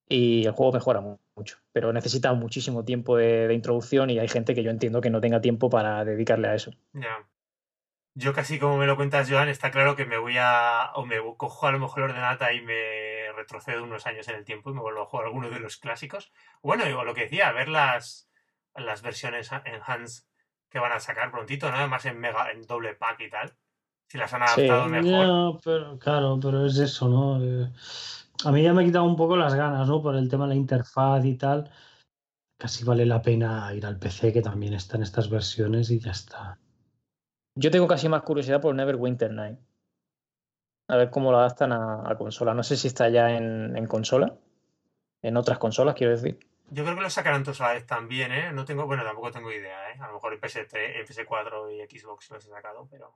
y el juego mejora mu- mucho, pero necesita muchísimo tiempo de, introducción y hay gente que yo entiendo que no tenga tiempo para dedicarle a eso. Ya. Yo casi como me lo cuentas, Joan, está claro que me voy a... o me cojo a lo mejor ordenata y me retrocedo unos años en el tiempo y me vuelvo a jugar alguno de los clásicos. Bueno, y lo que decía, ver las, las versiones enhanced que van a sacar prontito, ¿no? Además en mega, en doble pack y tal. Si las han Sí. adaptado mejor. Ya, pero claro, pero es eso, ¿no? Eh, a mí ya me ha quitado un poco las ganas, ¿no? Por el tema de la interfaz y tal. Casi vale la pena ir al PC, que también está en estas versiones y ya está. Yo tengo casi más curiosidad por Neverwinter Night. A ver cómo lo adaptan a, a consola. No sé si está ya en, en consola. En otras consolas, quiero decir. Yo creo que lo sacarán todos a la vez también, ¿eh? No tengo, bueno, tampoco tengo idea, ¿eh? A lo mejor en PS3, en PS4 y Xbox los he sacado, pero...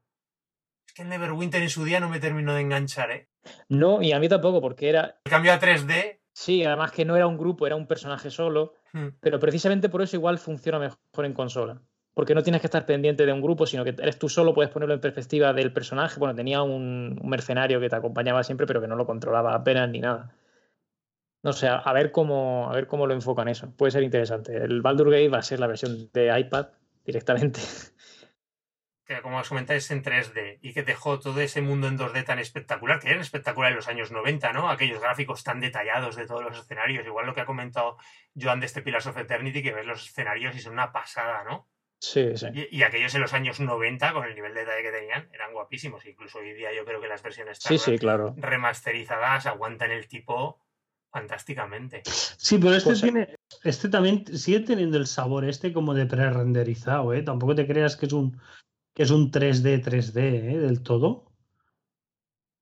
Es que el Neverwinter en su día no me terminó de enganchar, ¿eh? No, y a mí tampoco, porque era. El cambio a 3D... Sí, además que no era un grupo, era un personaje solo. hmm, Pero precisamente por eso igual funciona mejor en consola. Porque no tienes que estar pendiente de un grupo, sino que eres tú solo, puedes ponerlo en perspectiva del personaje. Bueno, tenía un, un mercenario que te acompañaba siempre, pero que no lo controlaba apenas ni nada. No sé, a, ver cómo, a ver cómo lo enfocan eso. Puede ser interesante. El Baldur Gate va a ser la versión de iPad directamente. que como os comentáis es en 3D y que dejó todo ese mundo en 2D tan espectacular, que eran espectacular en los años 90, ¿no? Aquellos gráficos tan detallados de todos los escenarios, igual lo que ha comentado Joan de este Pillars of Eternity, que ves los escenarios y son una pasada, ¿no? Sí, sí. Y, y aquellos en los años 90, con el nivel de detalle que tenían, eran guapísimos. Incluso hoy día yo creo que las versiones Sí, sí, claro. remasterizadas aguantan el tipo fantásticamente. Sí, pero este Pues, tiene, este también sigue teniendo el sabor este como de pre-renderizado, ¿eh? Tampoco te creas que es un que es un 3D 3D, ¿eh? Del todo.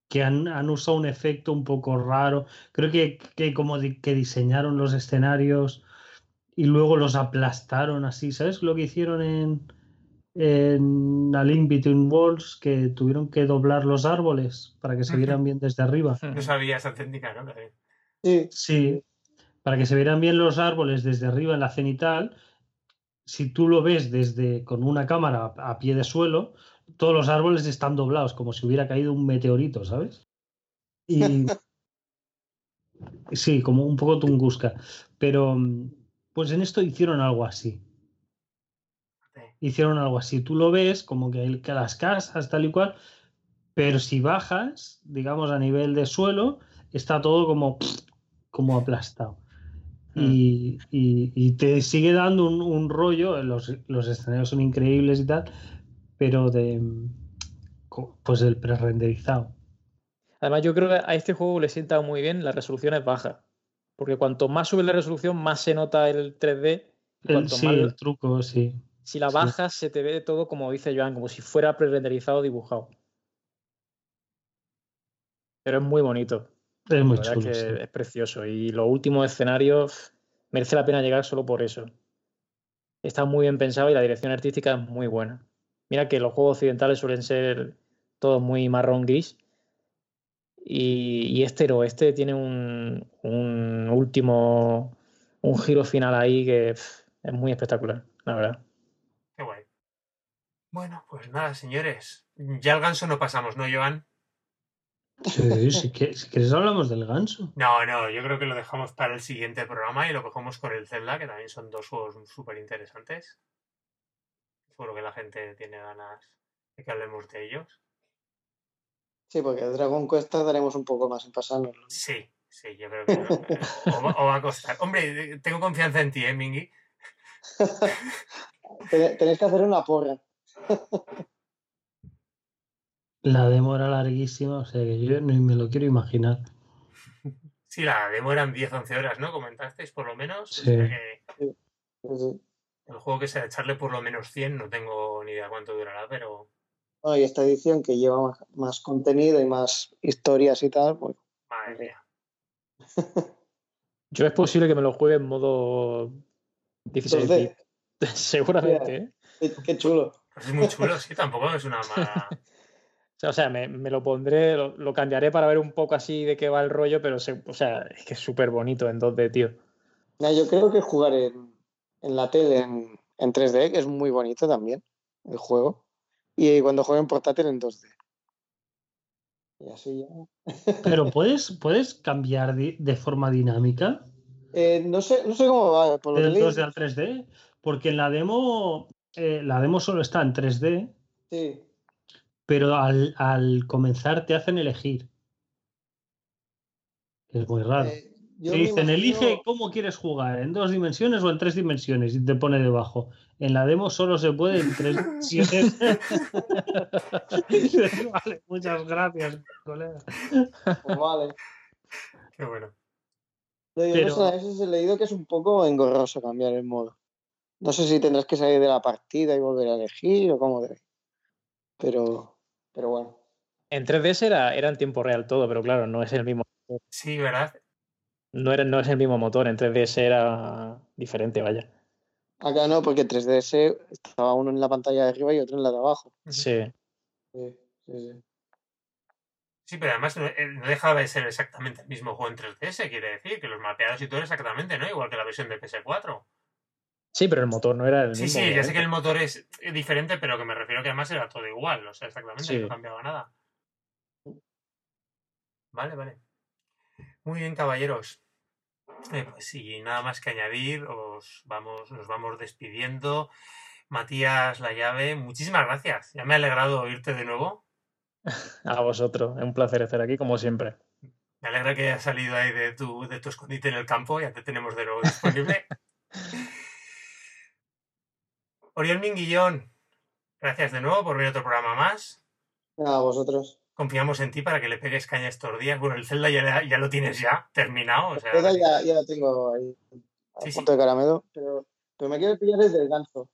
Que han, han usado un efecto un poco raro. Creo que, que como di- que diseñaron los escenarios y luego los aplastaron así, ¿sabes? Lo que hicieron en, en A Link Between Worlds, que tuvieron que doblar los árboles para que se vieran bien desde arriba. No sabía esa técnica, ¿no? Sí, Sí, para que se vieran bien los árboles desde arriba en la cenital, si tú lo ves desde con una cámara a, pie de suelo, todos los árboles están doblados, como si hubiera caído un meteorito, ¿sabes? Y sí, como un poco tunguska. Pero pues en esto hicieron algo así. Hicieron algo así. Tú lo ves como que, el- que las casas, tal y cual, pero si bajas, digamos, a nivel de suelo, está todo como, como aplastado. Y, y- y te sigue dando un, un rollo, los, los escenarios son increíbles y tal, pero de pues el pre-renderizado. Además, yo creo que a este juego le sienta muy bien las resoluciones bajas. Porque cuanto más sube la resolución, más se nota el 3D. y El, sí, más- el truco, sí. si la sí. bajas, se te ve todo como dice Joan, como si fuera pre-renderizado dibujado. Pero es muy bonito. Es muy La verdad chulo. que sí. es precioso. Y los últimos escenarios merece la pena llegar solo por eso. Está muy bien pensado y la dirección artística es muy buena. Mira que los juegos occidentales suelen ser todos muy marrón gris. Y, y este no, este tiene un, un último, un giro final ahí que es muy espectacular, la verdad. Qué guay. Bueno, pues nada, señores. Ya al ganso no pasamos, ¿no, Joan? Sí, si, que- si quieres hablamos del ganso. No, no, yo creo que lo dejamos para el siguiente programa y lo cogemos con el Zelda, que también son dos juegos súper interesantes. Seguro que la gente tiene ganas de que hablemos de ellos. sí, porque el Dragon Quest daremos un poco más en pasárnoslo. Sí, sí, yo creo que o, va, o va a costar. Hombre, tengo confianza en ti, ¿eh, Mingy? Ten- Tenéis que hacer una porra. La demo era larguísima, o sea que yo ni me lo quiero imaginar. Sí, la demo eran 10-11 horas, ¿no? Comentasteis, por lo menos. O Sí. sea que el juego que sea echarle por lo menos 100, no tengo ni idea cuánto durará, pero Bueno, y esta edición que lleva más, más contenido y más historias y tal, pues madre mía. Yo es posible que me lo juegue en modo 16 2D. bit. Seguramente, ¿eh? Qué, qué chulo. Pues es muy chulo, sí, tampoco es una mala. O sea, me, lo pondré, lo, cambiaré para ver un poco así de qué va el rollo, pero o sea, es que es súper bonito en 2D, tío. yo creo que jugar en, la tele en, en 3D, que es muy bonito también, el juego. Y cuando juego en portátil en 2D. Y así ya. Pero puedes, puedes cambiar de, forma dinámica. Eh, no, sé, no sé cómo va. Por del 2D al 3D. Porque en la demo, eh, la demo solo está en 3D. Sí. Pero al, al comenzar te hacen elegir. Es muy raro. Eh, te dicen, elige cómo quieres jugar, en dos dimensiones o en tres dimensiones, y te pone debajo. En la demo solo se puede en tres dimensiones. vale, muchas gracias, colega. Pues vale. Qué bueno. Pero... a veces he leído que es un poco engorroso cambiar el modo. No sé si tendrás que salir de la partida y volver a elegir o cómo debe. Pero, pero bueno. En 3DS era, era en tiempo real todo, pero claro, no es el mismo. Sí, ¿verdad? no, era, no es el mismo motor, en 3DS era diferente, vaya. Acá no, porque en 3DS estaba uno en la pantalla de arriba y otro en la de abajo. Sí. Sí, sí, sí. pero además eh, no, dejaba de ser exactamente el mismo juego en 3DS, quiere decir que los mapeados y todo exactamente, ¿no? Igual que la versión de PS4. Sí, pero el motor no era el mismo. Sí, sí, ya sé que el motor es diferente, pero que me refiero que además era todo igual, o sea, exactamente, no cambiaba nada. Vale, vale. Muy bien, caballeros. Eh, pues sí, nada más que añadir, os vamos, nos vamos despidiendo. Matías La Llave, muchísimas gracias. Ya me ha alegrado oírte de nuevo. A vosotros, es un placer estar aquí como siempre. Me alegra que hayas salido ahí de tu, de tu escondite en el campo, ya te tenemos de nuevo disponible. Oriol Minguillón, gracias de nuevo por ver otro programa más. A vosotros confiamos en ti para que le pegues caña estos días. Bueno, el Zelda ya, ya lo tienes ya terminado. O sea, el Zelda ya, ya, lo tengo ahí a punto de caramelo, pero, pero me quiero pillar desde el ganso.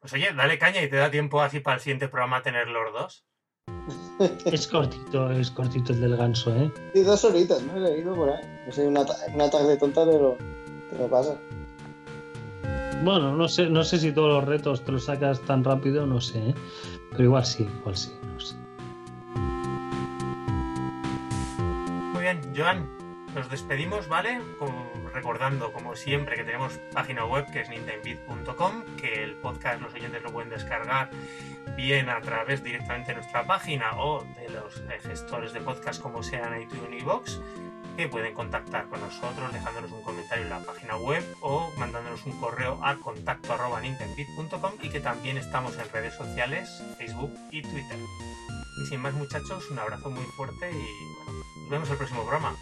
Pues oye, dale caña y te da tiempo así para el siguiente programa tener los dos. Es cortito, es cortito el del ganso, ¿eh? Sí, dos horitas, ¿no? He leído por ahí. No sé, una, una tarde tonta te lo pasa. Bueno, no sé, no sé si todos los retos te los sacas tan rápido, no sé, ¿eh? Pero igual sí, igual sí, no sé. bien, Joan, nos despedimos, ¿vale? recordando, como siempre, que tenemos página web que es nintendbit.com, que el podcast los oyentes lo pueden descargar bien a través directamente de nuestra página o de los gestores de podcast como sean iTunes y Vox, que pueden contactar con nosotros dejándonos un comentario en la página web o mandándonos un correo a contacto y que también estamos en redes sociales, Facebook y Twitter. Y sin más muchachos, un abrazo muy fuerte y nos vemos el próximo programa.